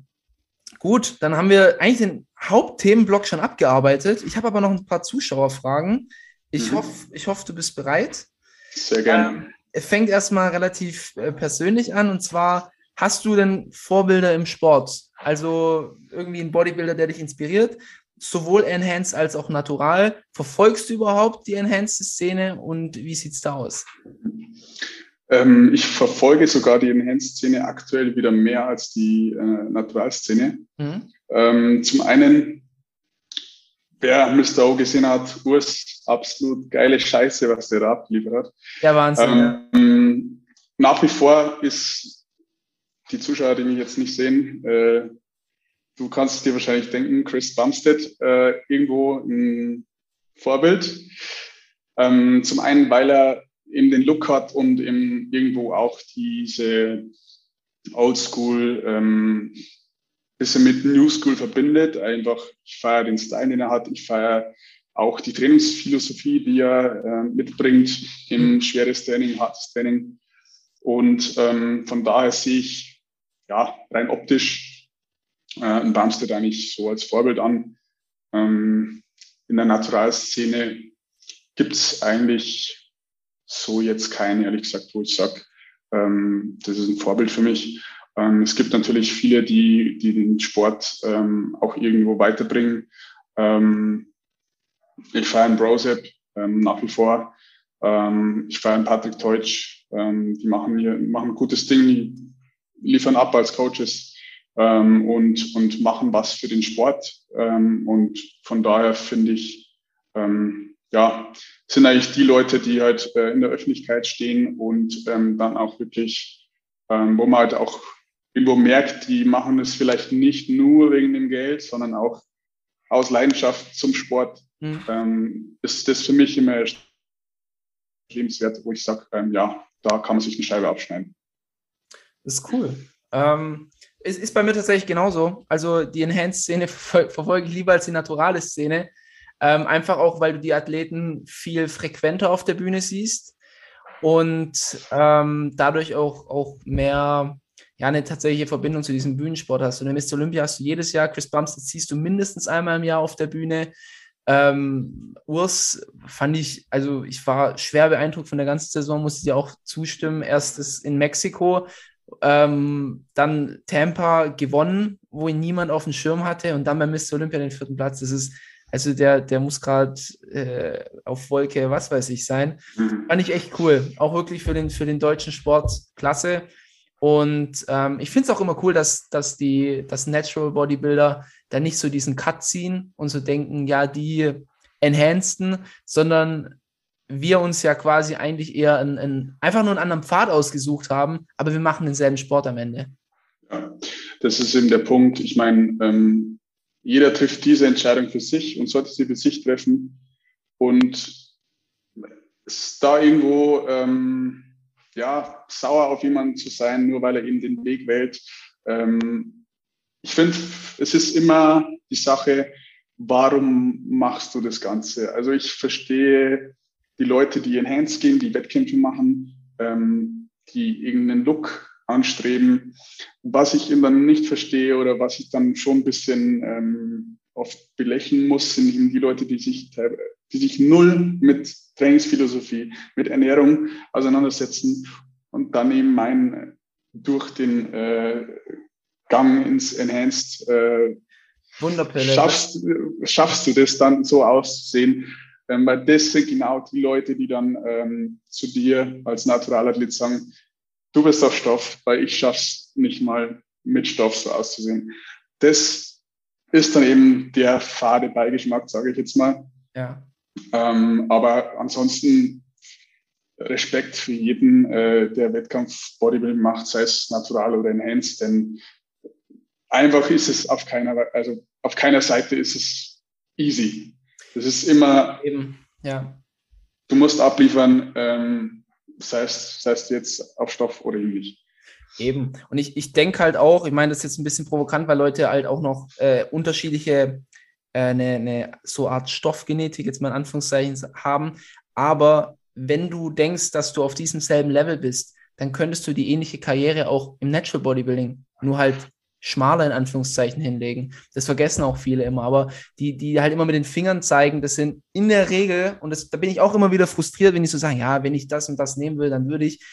Gut, dann haben wir eigentlich den Hauptthemenblock schon abgearbeitet. Ich habe aber noch ein paar Zuschauerfragen. Ich, mhm. hoffe, ich hoffe, du bist bereit. Sehr gerne. Ähm, fängt erstmal relativ äh, persönlich an und zwar, hast du denn Vorbilder im Sport? Also irgendwie ein Bodybuilder, der dich inspiriert, sowohl Enhanced als auch Natural. Verfolgst du überhaupt die Enhanced-Szene und wie sieht es da aus? Ähm, ich verfolge sogar die Enhanced-Szene aktuell wieder mehr als die äh, Natural-Szene. Mhm. Ähm, zum einen, wer Mr. O gesehen hat, Urs, absolut geile Scheiße, was der da abgeliefert hat. Ja, Wahnsinn. Ähm, ja. Nach wie vor ist die Zuschauer, die mich jetzt nicht sehen, äh, du kannst dir wahrscheinlich denken, Chris Bumstead äh, irgendwo ein Vorbild. Ähm, zum einen, weil er eben den Look hat und eben irgendwo auch diese Oldschool ähm, bisschen mit New School verbindet. Einfach, ich feiere den Style, den er hat. Ich feiere auch die Trainingsphilosophie, die er äh, mitbringt im mhm. schweres Training, hartes Training. Und ähm, von daher sehe ich ja rein optisch äh, ein Bumstead eigentlich so als Vorbild an. Ähm, in der Naturalszene gibt es eigentlich so jetzt keinen, ehrlich gesagt, wo ich sage, ähm, das ist ein Vorbild für mich. Ähm, es gibt natürlich viele, die, die den Sport ähm, auch irgendwo weiterbringen. Ähm, ich feiere einen Brosep ähm, nach wie vor. Ähm, ich feiere einen Patrick Teutsch. Ähm, die machen hier machen ein gutes Ding, die liefern ab als Coaches und, und machen was für den Sport. Und von daher finde ich, ja, sind eigentlich die Leute, die halt äh, in der Öffentlichkeit stehen und ähm, dann auch wirklich, ähm, wo man halt auch irgendwo merkt, die machen es vielleicht nicht nur wegen dem Geld, sondern auch aus Leidenschaft zum Sport. Mhm. Ähm, ist das für mich immer lebenswert, wo ich sage, ähm, ja, da kann man sich eine Scheibe abschneiden. Das ist cool. Ähm, es ist bei mir tatsächlich genauso. Also die Enhanced-Szene ver verfolge ich lieber als die naturale Szene. Ähm, einfach auch, weil du die Athleten viel frequenter auf der Bühne siehst und ähm, dadurch auch, auch mehr ja, eine tatsächliche Verbindung zu diesem Bühnensport hast. Und im Mr. Olympia hast du jedes Jahr Chris Bumstead siehst du mindestens einmal im Jahr auf der Bühne. Ähm, Urs fand ich, also ich war schwer beeindruckt von der ganzen Saison, musste dir auch zustimmen. Erstes in Mexiko, ähm, dann Tampa gewonnen, wo ihn niemand auf dem Schirm hatte und dann bei Mr. Olympia den vierten Platz. Das ist, also der, der muss gerade äh, auf Wolke, was weiß ich, sein. Mhm. Fand ich echt cool. Auch wirklich für den, für den deutschen Sport klasse. Und ähm, ich finde es auch immer cool, dass, dass die dass Natural Bodybuilder da nicht so diesen Cut ziehen und so denken, ja, die Enhanceden, sondern wir uns ja quasi eigentlich eher ein, ein, einfach nur einen anderen Pfad ausgesucht haben, aber wir machen denselben Sport am Ende. Ja, das ist eben der Punkt. Ich meine, ähm, jeder trifft diese Entscheidung für sich und sollte sie für sich treffen. Und da irgendwo ähm, ja, sauer auf jemanden zu sein, nur weil er eben den Weg wählt. Ähm, ich finde, es ist immer die Sache, warum machst du das Ganze? Also ich verstehe die Leute, die Enhanced gehen, die Wettkämpfe machen, ähm, die irgendeinen Look anstreben. Was ich eben dann nicht verstehe oder was ich dann schon ein bisschen ähm, oft belächeln muss, sind eben die Leute, die sich, die sich null mit Trainingsphilosophie, mit Ernährung auseinandersetzen und dann eben meinen, durch den äh, Gang ins Enhanced äh, Wunderpille. Schaffst, schaffst du das dann so auszusehen, ähm, weil das sind genau die Leute, die dann ähm, zu dir als Naturalathlet sagen, du bist auf Stoff, weil ich schaff's nicht mal mit Stoff so auszusehen. Das ist dann eben der fade Beigeschmack, sage ich jetzt mal. Ja. Ähm, aber ansonsten Respekt für jeden, äh, der Wettkampf Bodybuilding macht, sei es natural oder enhanced, denn einfach ist es auf keiner, also auf keiner Seite ist es easy. Das ist immer, Eben, ja. du musst abliefern, ähm, sei, es, sei es jetzt auf Stoff oder ähnlich. Eben. Und ich, ich denke halt auch, ich meine, das ist jetzt ein bisschen provokant, weil Leute halt auch noch äh, unterschiedliche, eine, eine so Art Stoffgenetik jetzt mal in Anführungszeichen haben. Aber wenn du denkst, dass du auf diesem selben Level bist, dann könntest du die ähnliche Karriere auch im Natural Bodybuilding, nur halt schmaler in Anführungszeichen hinlegen. Das vergessen auch viele immer, aber die, die halt immer mit den Fingern zeigen, das sind in der Regel, und das, da bin ich auch immer wieder frustriert, wenn ich so sage, ja, wenn ich das und das nehmen will, dann würde ich.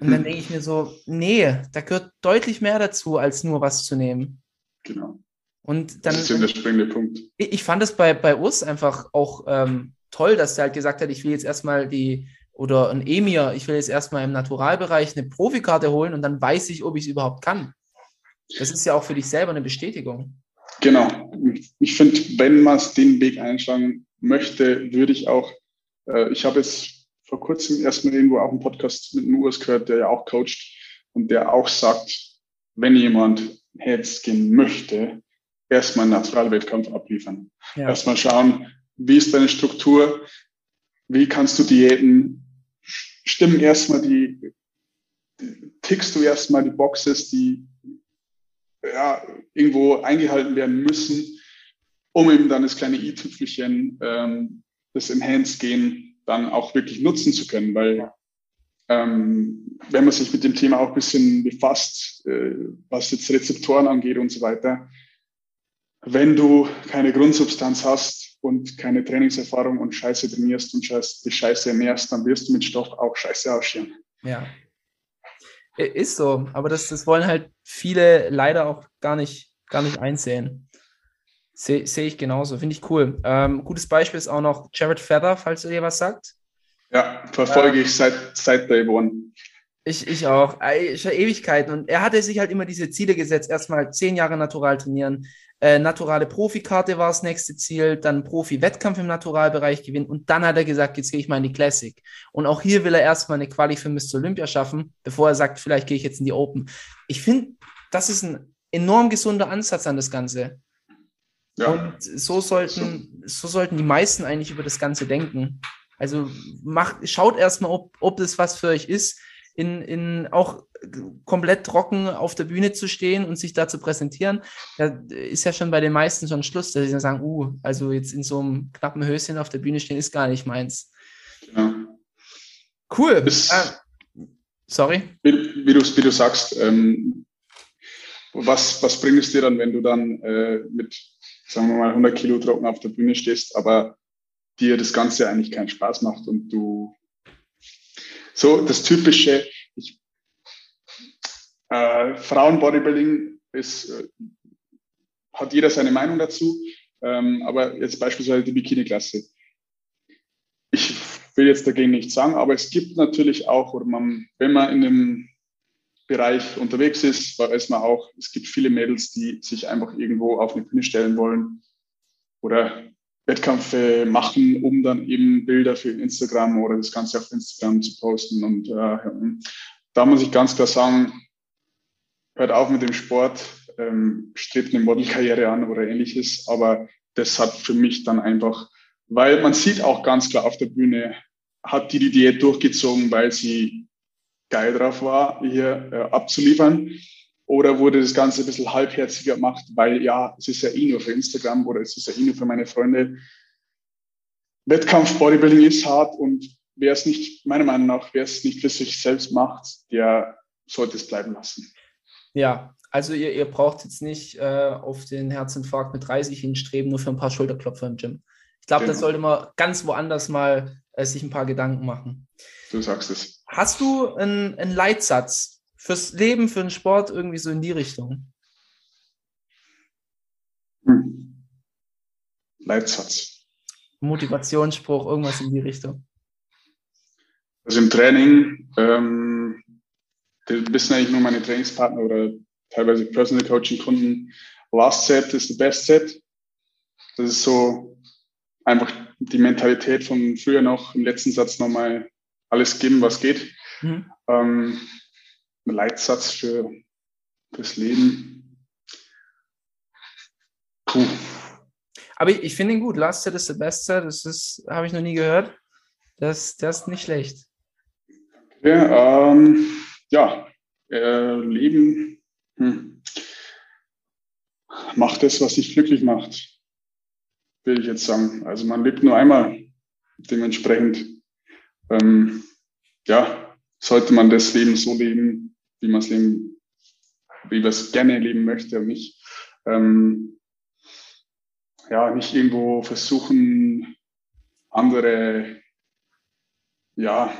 Und dann mhm. denke ich mir so, nee, da gehört deutlich mehr dazu, als nur was zu nehmen. Genau. Und dann, das ist der springende Punkt. Ich, ich fand es bei, bei Urs einfach auch ähm, toll, dass der halt gesagt hat, ich will jetzt erstmal die, oder ein Emir, ich will jetzt erstmal im Naturalbereich eine Profikarte holen und dann weiß ich, ob ich es überhaupt kann. Das ist ja auch für dich selber eine Bestätigung. Genau. Ich finde, wenn man den Weg einschlagen möchte, würde ich auch, äh, ich habe jetzt vor kurzem erstmal irgendwo auch einen Podcast mit einem Urs gehört, der ja auch coacht und der auch sagt, wenn jemand jetzt gehen möchte, erstmal einen Naturalwettkampf abliefern. Ja. Erstmal schauen, wie ist deine Struktur, wie kannst du Diäten, stimmen erstmal die, tickst du erstmal die Boxes, die ja, irgendwo eingehalten werden müssen, um eben dann das kleine i-Tüpfelchen, ähm, das Enhanced-Gehen dann auch wirklich nutzen zu können, weil ähm, wenn man sich mit dem Thema auch ein bisschen befasst, äh, was jetzt Rezeptoren angeht und so weiter, wenn du keine Grundsubstanz hast und keine Trainingserfahrung und Scheiße trainierst und die Scheiße ernährst, dann wirst du mit Stoff auch Scheiße ausschieren. Ja. Ist so, aber das, das wollen halt viele leider auch gar nicht, gar nicht einsehen. Sehe seh ich genauso, finde ich cool. Ähm, gutes Beispiel ist auch noch Jared Feather, falls ihr dir was sagt. Ja, verfolge ähm, ich seit, seit Day One. Ich, ich auch. Schon Ewigkeiten. Und er hatte sich halt immer diese Ziele gesetzt. Erstmal zehn Jahre natural trainieren. Äh, naturale Profikarte war das nächste Ziel. Dann Profi-Wettkampf im Naturalbereich gewinnen. Und dann hat er gesagt, jetzt gehe ich mal in die Classic. Und auch hier will er erstmal eine Quali für Mr. Olympia schaffen, bevor er sagt, vielleicht gehe ich jetzt in die Open. Ich finde, das ist ein enorm gesunder Ansatz an das Ganze. Ja. Und so sollten, so sollten die meisten eigentlich über das Ganze denken. Also macht, schaut erstmal, ob, ob das was für euch ist in, in auch komplett trocken auf der Bühne zu stehen und sich da zu präsentieren, da ist ja schon bei den meisten schon Schluss, dass sie dann sagen, uh, also jetzt in so einem knappen Höschen auf der Bühne stehen ist gar nicht meins. Ja. Cool. Ist, äh, sorry. Wie, wie, du, wie du sagst, ähm, was, was bringt es dir dann, wenn du dann äh, mit, sagen wir mal, 100 Kilo trocken auf der Bühne stehst, aber dir das Ganze eigentlich keinen Spaß macht und du so das typische, ich, äh, Frauenbodybuilding ist, äh, hat jeder seine Meinung dazu, ähm, aber jetzt beispielsweise die Bikini-Klasse. Ich will jetzt dagegen nichts sagen, aber es gibt natürlich auch, oder man, wenn man in dem Bereich unterwegs ist, weiß man auch, es gibt viele Mädels, die sich einfach irgendwo auf eine Bühne stellen wollen oder Wettkämpfe machen, um dann eben Bilder für Instagram oder das Ganze auf Instagram zu posten. Und äh, da muss ich ganz klar sagen, hört auf mit dem Sport, ähm, strebt eine Modelkarriere an oder ähnliches. Aber das hat für mich dann einfach, weil man sieht auch ganz klar auf der Bühne, hat die die Diät durchgezogen, weil sie geil drauf war, hier äh, abzuliefern. Oder wurde das Ganze ein bisschen halbherziger gemacht, weil ja, es ist ja eh nur für Instagram oder es ist ja eh nur für meine Freunde. Wettkampf Bodybuilding ist hart und wer es nicht, meiner Meinung nach, wer es nicht für sich selbst macht, der sollte es bleiben lassen. Ja, also ihr, ihr braucht jetzt nicht äh, auf den Herzinfarkt mit 30 hinstreben, nur für ein paar Schulterklopfer im Gym. Ich glaube, genau. das sollte man ganz woanders mal äh, sich ein paar Gedanken machen. Du sagst es. Hast du einen, einen Leitsatz, fürs Leben, für den Sport irgendwie so in die Richtung? Hm. Leitsatz. Motivationsspruch, irgendwas in die Richtung. Also im Training, ähm, das wissen eigentlich nur meine Trainingspartner oder teilweise Personal Coaching Kunden. Last Set ist the best Set. Das ist so einfach die Mentalität von früher noch, im letzten Satz nochmal alles geben, was geht. Mhm. Ähm, ein Leitsatz für das Leben. Puh. Aber ich, ich finde ihn gut. Last Set ist the best set. Das ist, habe ich noch nie gehört. Das, das ist nicht schlecht. Ja, ähm, ja äh, Leben hm. macht es, was dich glücklich macht, will ich jetzt sagen. Also man lebt nur einmal. Dementsprechend, ähm, ja, sollte man das Leben so leben, wie man es leben, wie man es gerne leben möchte und nicht, ähm, ja, nicht irgendwo versuchen, andere, ja,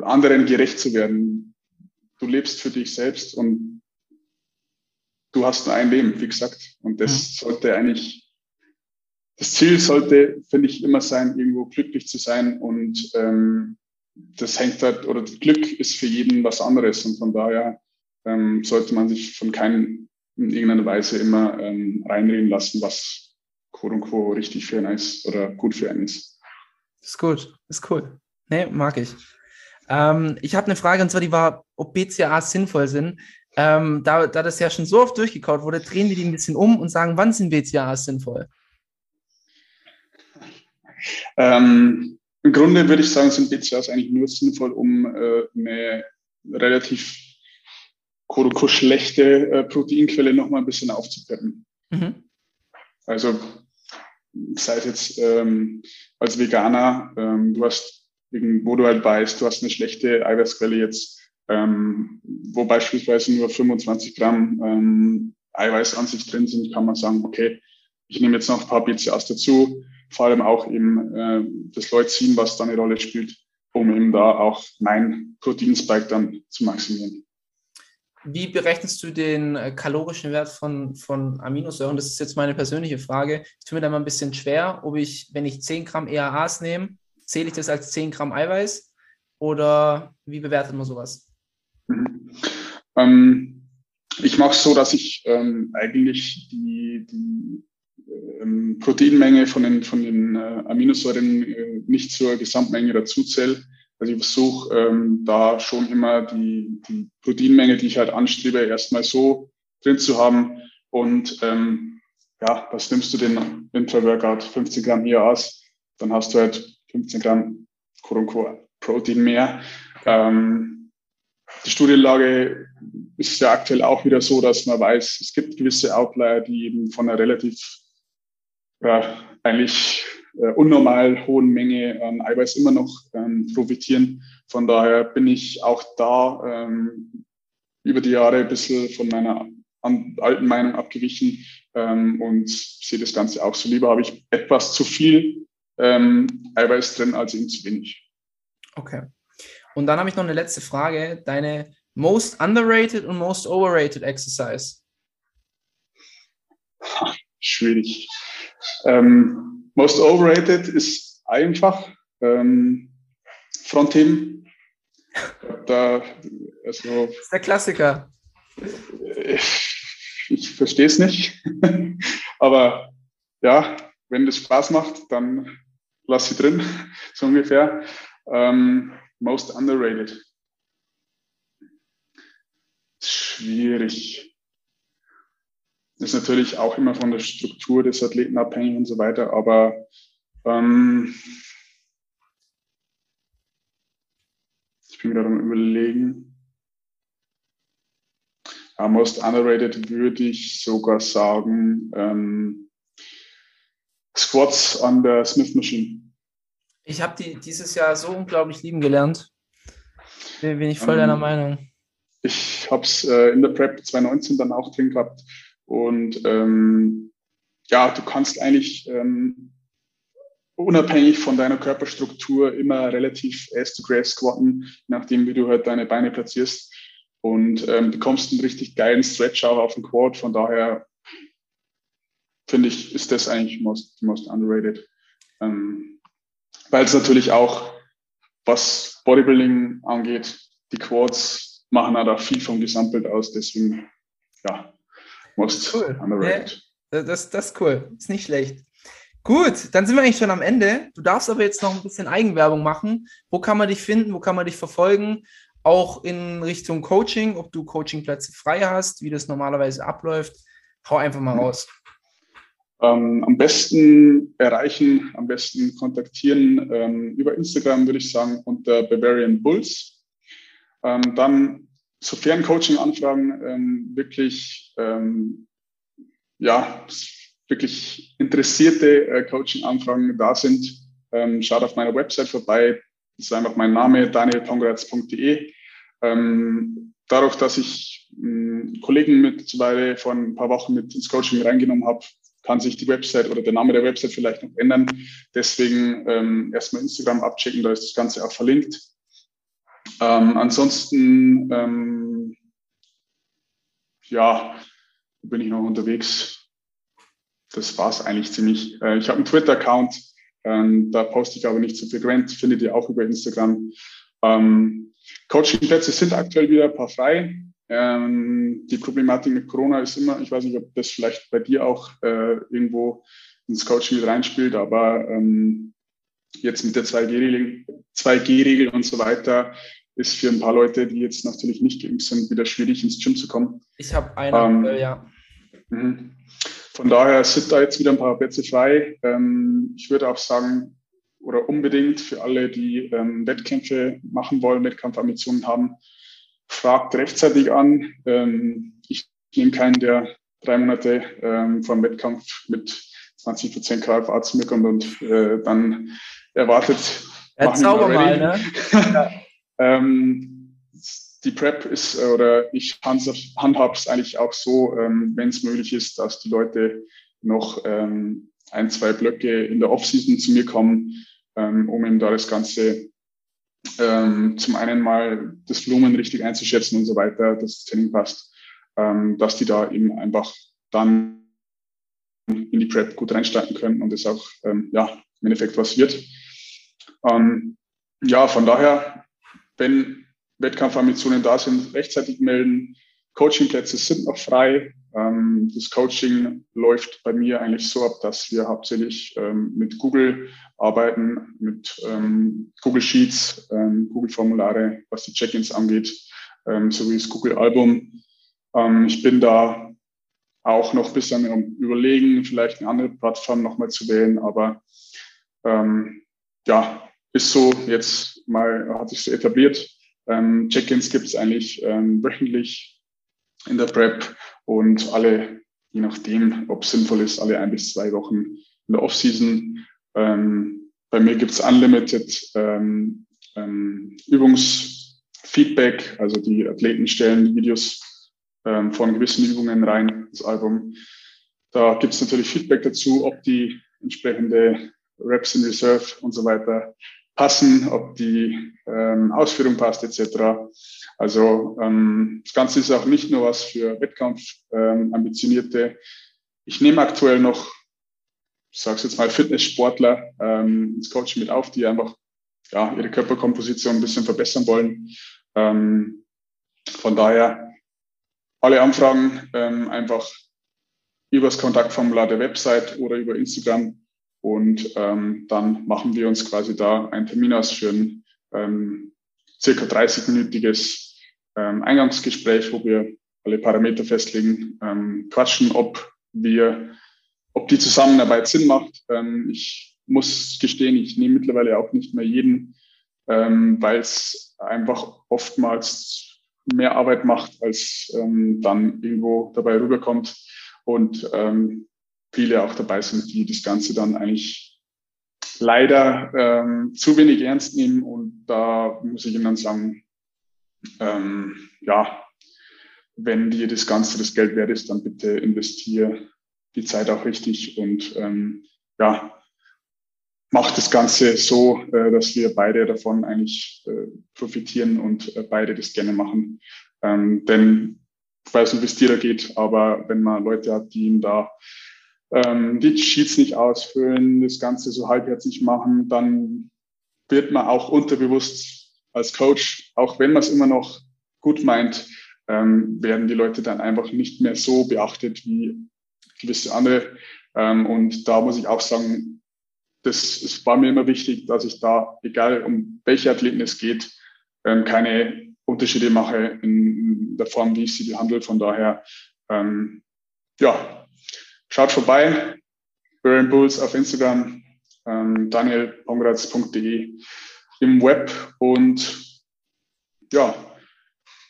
anderen gerecht zu werden. Du lebst für dich selbst und du hast nur ein Leben, wie gesagt. Und das ja. sollte eigentlich, das Ziel sollte, finde ich, immer sein, irgendwo glücklich zu sein und ähm, das hängt halt, oder Glück ist für jeden was anderes und von daher ähm, sollte man sich von keinem in irgendeiner Weise immer ähm, reinreden lassen, was quote unquote richtig für einen ist oder gut für einen ist. Ist gut, ist cool. Nee, mag ich. Ähm, ich habe eine Frage und zwar die war, ob BCAAs sinnvoll sind. Ähm, da, da das ja schon so oft durchgekaut wurde, drehen wir die ein bisschen um und sagen, wann sind BCAAs sinnvoll? Ähm, im Grunde würde ich sagen, sind BCAAs eigentlich nur sinnvoll, um äh, eine relativ schlechte äh, Proteinquelle noch mal ein bisschen aufzupeppen. Mhm. Also sei es jetzt ähm, als Veganer, ähm, du hast, wo du halt weißt, du hast eine schlechte Eiweißquelle jetzt, ähm, wo beispielsweise nur 25 Gramm ähm, Eiweiß an sich drin sind, kann man sagen, okay, ich nehme jetzt noch ein paar BCAAs dazu, vor allem auch eben äh, das Leucin, was da eine Rolle spielt, um eben da auch mein Proteinspike dann zu maximieren. wie berechnest du den äh, kalorischen Wert von, von Aminosäuren? Das ist jetzt meine persönliche Frage. Ich tue mir da mal ein bisschen schwer, ob ich, wenn ich 10 Gramm EAAs nehme, zähle ich das als 10 Gramm Eiweiß oder wie bewertet man sowas? Mhm. Ähm, ich mache es so, dass ich ähm, eigentlich die, die Proteinmenge von den, von den äh, Aminosäuren äh, nicht zur Gesamtmenge dazu zähle. Also ich versuche ähm, da schon immer die, die Proteinmenge, die ich halt anstrebe, erstmal so drin zu haben. Und ähm, ja, was nimmst du den Intra-Workout? 15 Gramm IAAs, dann hast du halt 15 Gramm Protein mehr. Ähm, die Studienlage ist ja aktuell auch wieder so, dass man weiß, es gibt gewisse Outlier, die eben von einer relativ ja, eigentlich äh, unnormal hohen Menge an Eiweiß immer noch ähm, profitieren. Von daher bin ich auch da ähm, über die Jahre ein bisschen von meiner an, alten Meinung abgewichen ähm, und sehe das Ganze auch so. Lieber habe ich etwas zu viel ähm, Eiweiß drin als eben zu wenig. Okay. Und dann habe ich noch eine letzte Frage. Deine most underrated und most overrated Exercise? Schwierig. Ähm, most overrated ist einfach ähm, Frontheben. Da, also, das ist der Klassiker. Ich, ich verstehe es nicht. Aber ja, wenn das Spaß macht, dann lass sie drin, so ungefähr. Ähm, most underrated. Schwierig. Ist natürlich auch immer von der Struktur des Athleten abhängig und so weiter, aber ähm, ich bin gerade am überlegen. Ja, most underrated würde ich sogar sagen ähm, Squats an der Smith Machine. Ich habe die dieses Jahr so unglaublich lieben gelernt. Bin ich voll ähm, deiner Meinung. Ich habe es äh, in der Prep 2019 dann auch drin gehabt. Und ähm, ja, du kannst eigentlich ähm, unabhängig von deiner Körperstruktur immer relativ ass to grass squatten, nachdem wie du halt deine Beine platzierst. Und ähm, bekommst einen richtig geilen Stretch auch auf dem Quad. Von daher finde ich, ist das eigentlich most, most underrated. Ähm, weil es natürlich auch, was Bodybuilding angeht, die Quads machen halt auch viel vom Gesamtbild aus. Deswegen, ja, most cool. underrated. Ja, das, das ist cool. Ist nicht schlecht. Gut, dann sind wir eigentlich schon am Ende. Du darfst aber jetzt noch ein bisschen Eigenwerbung machen. Wo kann man dich finden? Wo kann man dich verfolgen? Auch in Richtung Coaching, ob du Coachingplätze frei hast, wie das normalerweise abläuft. Hau einfach mal raus. Ähm, am besten erreichen, am besten kontaktieren ähm, über Instagram, würde ich sagen, unter Bavarian Bulls. Ähm, dann, sofern Coaching-Anfragen ähm, wirklich, ähm, ja, wirklich interessierte äh, Coaching-Anfragen da sind, ähm, schaut auf meiner Website vorbei. Das ist einfach mein Name, danielpongratz.de. dadurch, dass ich mh, Kollegen mittlerweile vor ein paar Wochen mit ins Coaching reingenommen habe, kann sich die Website oder der Name der Website vielleicht noch ändern. Deswegen ähm, erstmal Instagram abchecken, da ist das Ganze auch verlinkt. Ähm, ansonsten, ähm, ja, bin ich noch unterwegs. Das war es eigentlich ziemlich. Äh, ich habe einen Twitter-Account, ähm, da poste ich aber nicht so frequent, findet ihr auch über Instagram. Ähm, Coaching-Plätze sind aktuell wieder ein paar frei. Ähm, die Problematik mit Corona ist immer, ich weiß nicht, ob das vielleicht bei dir auch äh, irgendwo ins Coaching mit reinspielt, aber ähm, jetzt mit der 2G-Regel 2G und so weiter ist für ein paar Leute, die jetzt natürlich nicht geimpft sind, wieder schwierig ins Gym zu kommen. Ich habe eine, ähm, äh, ja. Mh. Von daher sind da jetzt wieder ein paar Plätze frei. Ähm, ich würde auch sagen, oder unbedingt für alle, die ähm, Wettkämpfe machen wollen, Wettkampfambitionen haben, fragt rechtzeitig an. Ähm, ich nehme keinen, der drei Monate ähm, vor dem Wettkampf mit 20 Prozent KFA zu mir kommt und äh, dann erwartet. Ja, zauber mal, ne? ähm, die Prep ist, äh, oder ich handhabe es eigentlich auch so, ähm, wenn es möglich ist, dass die Leute noch ähm, ein, zwei Blöcke in der Offseason zu mir kommen, ähm, um eben da das Ganze ähm, zum einen mal das Volumen richtig einzuschätzen und so weiter, dass das Training passt, ähm, dass die da eben einfach dann in die Prep gut reinstarten können und es auch ähm, ja, im Endeffekt was wird. Ähm, ja, von daher, wenn Wettkampfambitionen da sind, rechtzeitig melden. Coachingplätze sind noch frei. Ähm, das Coaching läuft bei mir eigentlich so ab, dass wir hauptsächlich ähm, mit Google arbeiten, mit ähm, Google Sheets, Google Formulare, was die Check-ins angeht, sowie das Google Album. Ich bin da auch noch ein bisschen am Überlegen, vielleicht eine andere Plattform nochmal zu wählen, aber ja, ist so jetzt mal, hat sich so etabliert. Ähm, Check-ins gibt es eigentlich ähm, wöchentlich in der Prep und alle, je nachdem, ob es sinnvoll ist, alle ein bis zwei Wochen in der Off-Season. Ähm, bei mir gibt es Unlimited ähm, ähm, Übungsfeedback, also die Athleten stellen Videos ähm, von gewissen Übungen rein, das Album. Da gibt es natürlich Feedback dazu, ob die entsprechende Reps in Reserve und so weiter passen, ob die ähm, Ausführung passt etc. Also ähm, das Ganze ist auch nicht nur was für Wettkampf-Ambitionierte. Ähm, ich nehme aktuell noch, ich sage jetzt mal, Fitnesssportler ähm, ins Coaching mit auf, die einfach ja, ihre Körperkomposition ein bisschen verbessern wollen. Ähm, von daher alle Anfragen ähm, einfach übers Kontaktformular der Website oder über Instagram und ähm, dann machen wir uns quasi da einen Termin aus für ein ähm, circa 30-minütiges ähm, Eingangsgespräch, wo wir alle Parameter festlegen, ähm, quatschen, ob wir, ob die Zusammenarbeit Sinn macht. Ähm, ich muss gestehen, ich nehme mittlerweile auch nicht mehr jeden, ähm, weil es einfach oftmals mehr Arbeit macht, als ähm, dann irgendwo dabei rüberkommt. Und ähm, viele auch dabei sind, die das Ganze dann eigentlich leider ähm, zu wenig ernst nehmen. Und da muss ich Ihnen sagen, ähm, ja, wenn dir das Ganze das Geld wert ist, dann bitte investiere die Zeit auch richtig und ähm, ja, macht das Ganze so, äh, dass wir beide davon eigentlich äh, profitieren und äh, beide das gerne machen. Ähm, denn ich weiß nicht, wie es dir da geht, aber wenn man Leute hat, die ihm da ähm, die Sheets nicht ausfüllen, das Ganze so halbherzig machen, dann wird man auch unterbewusst als Coach, auch wenn man es immer noch gut meint, ähm, werden die Leute dann einfach nicht mehr so beachtet wie gewisse andere. Ähm, und da muss ich auch sagen, das, es war mir immer wichtig, dass ich da, egal um welche Athleten es geht, ähm, keine Unterschiede mache in, der Form, wie ich sie behandle. Von daher, ähm, ja, Schaut vorbei, Burn Bulls auf Instagram, ähm, danielpongratz.de im Web und ja,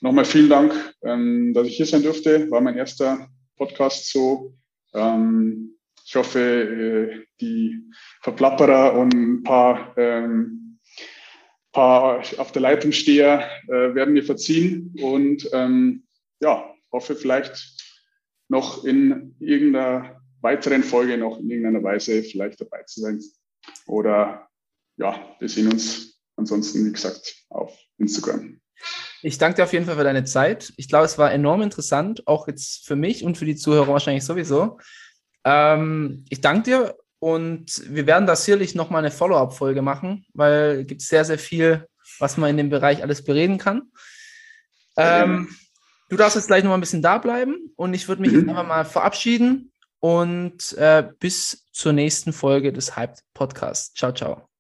nochmal vielen Dank, ähm, dass ich hier sein durfte. War mein erster Podcast so. Ähm, ich hoffe, äh, die Verplapperer und ein paar, ähm, paar auf der Leitungssteher äh, werden mir verziehen und ähm, ja, hoffe vielleicht noch in irgendeiner weiteren Folge noch in irgendeiner Weise vielleicht dabei zu sein. Oder ja, wir sehen uns ansonsten, wie gesagt, auf Instagram. Ich danke dir auf jeden Fall für deine Zeit. Ich glaube, es war enorm interessant, auch jetzt für mich und für die Zuhörer wahrscheinlich sowieso. Ähm, ich danke dir und wir werden da sicherlich nochmal eine Follow-up-Folge machen, weil es gibt sehr, sehr viel, was man in dem Bereich alles bereden kann. Ähm, Du darfst jetzt gleich noch mal ein bisschen da bleiben und ich würde mich mhm. einfach mal verabschieden und äh, bis zur nächsten Folge des Hype Podcasts. Ciao, ciao.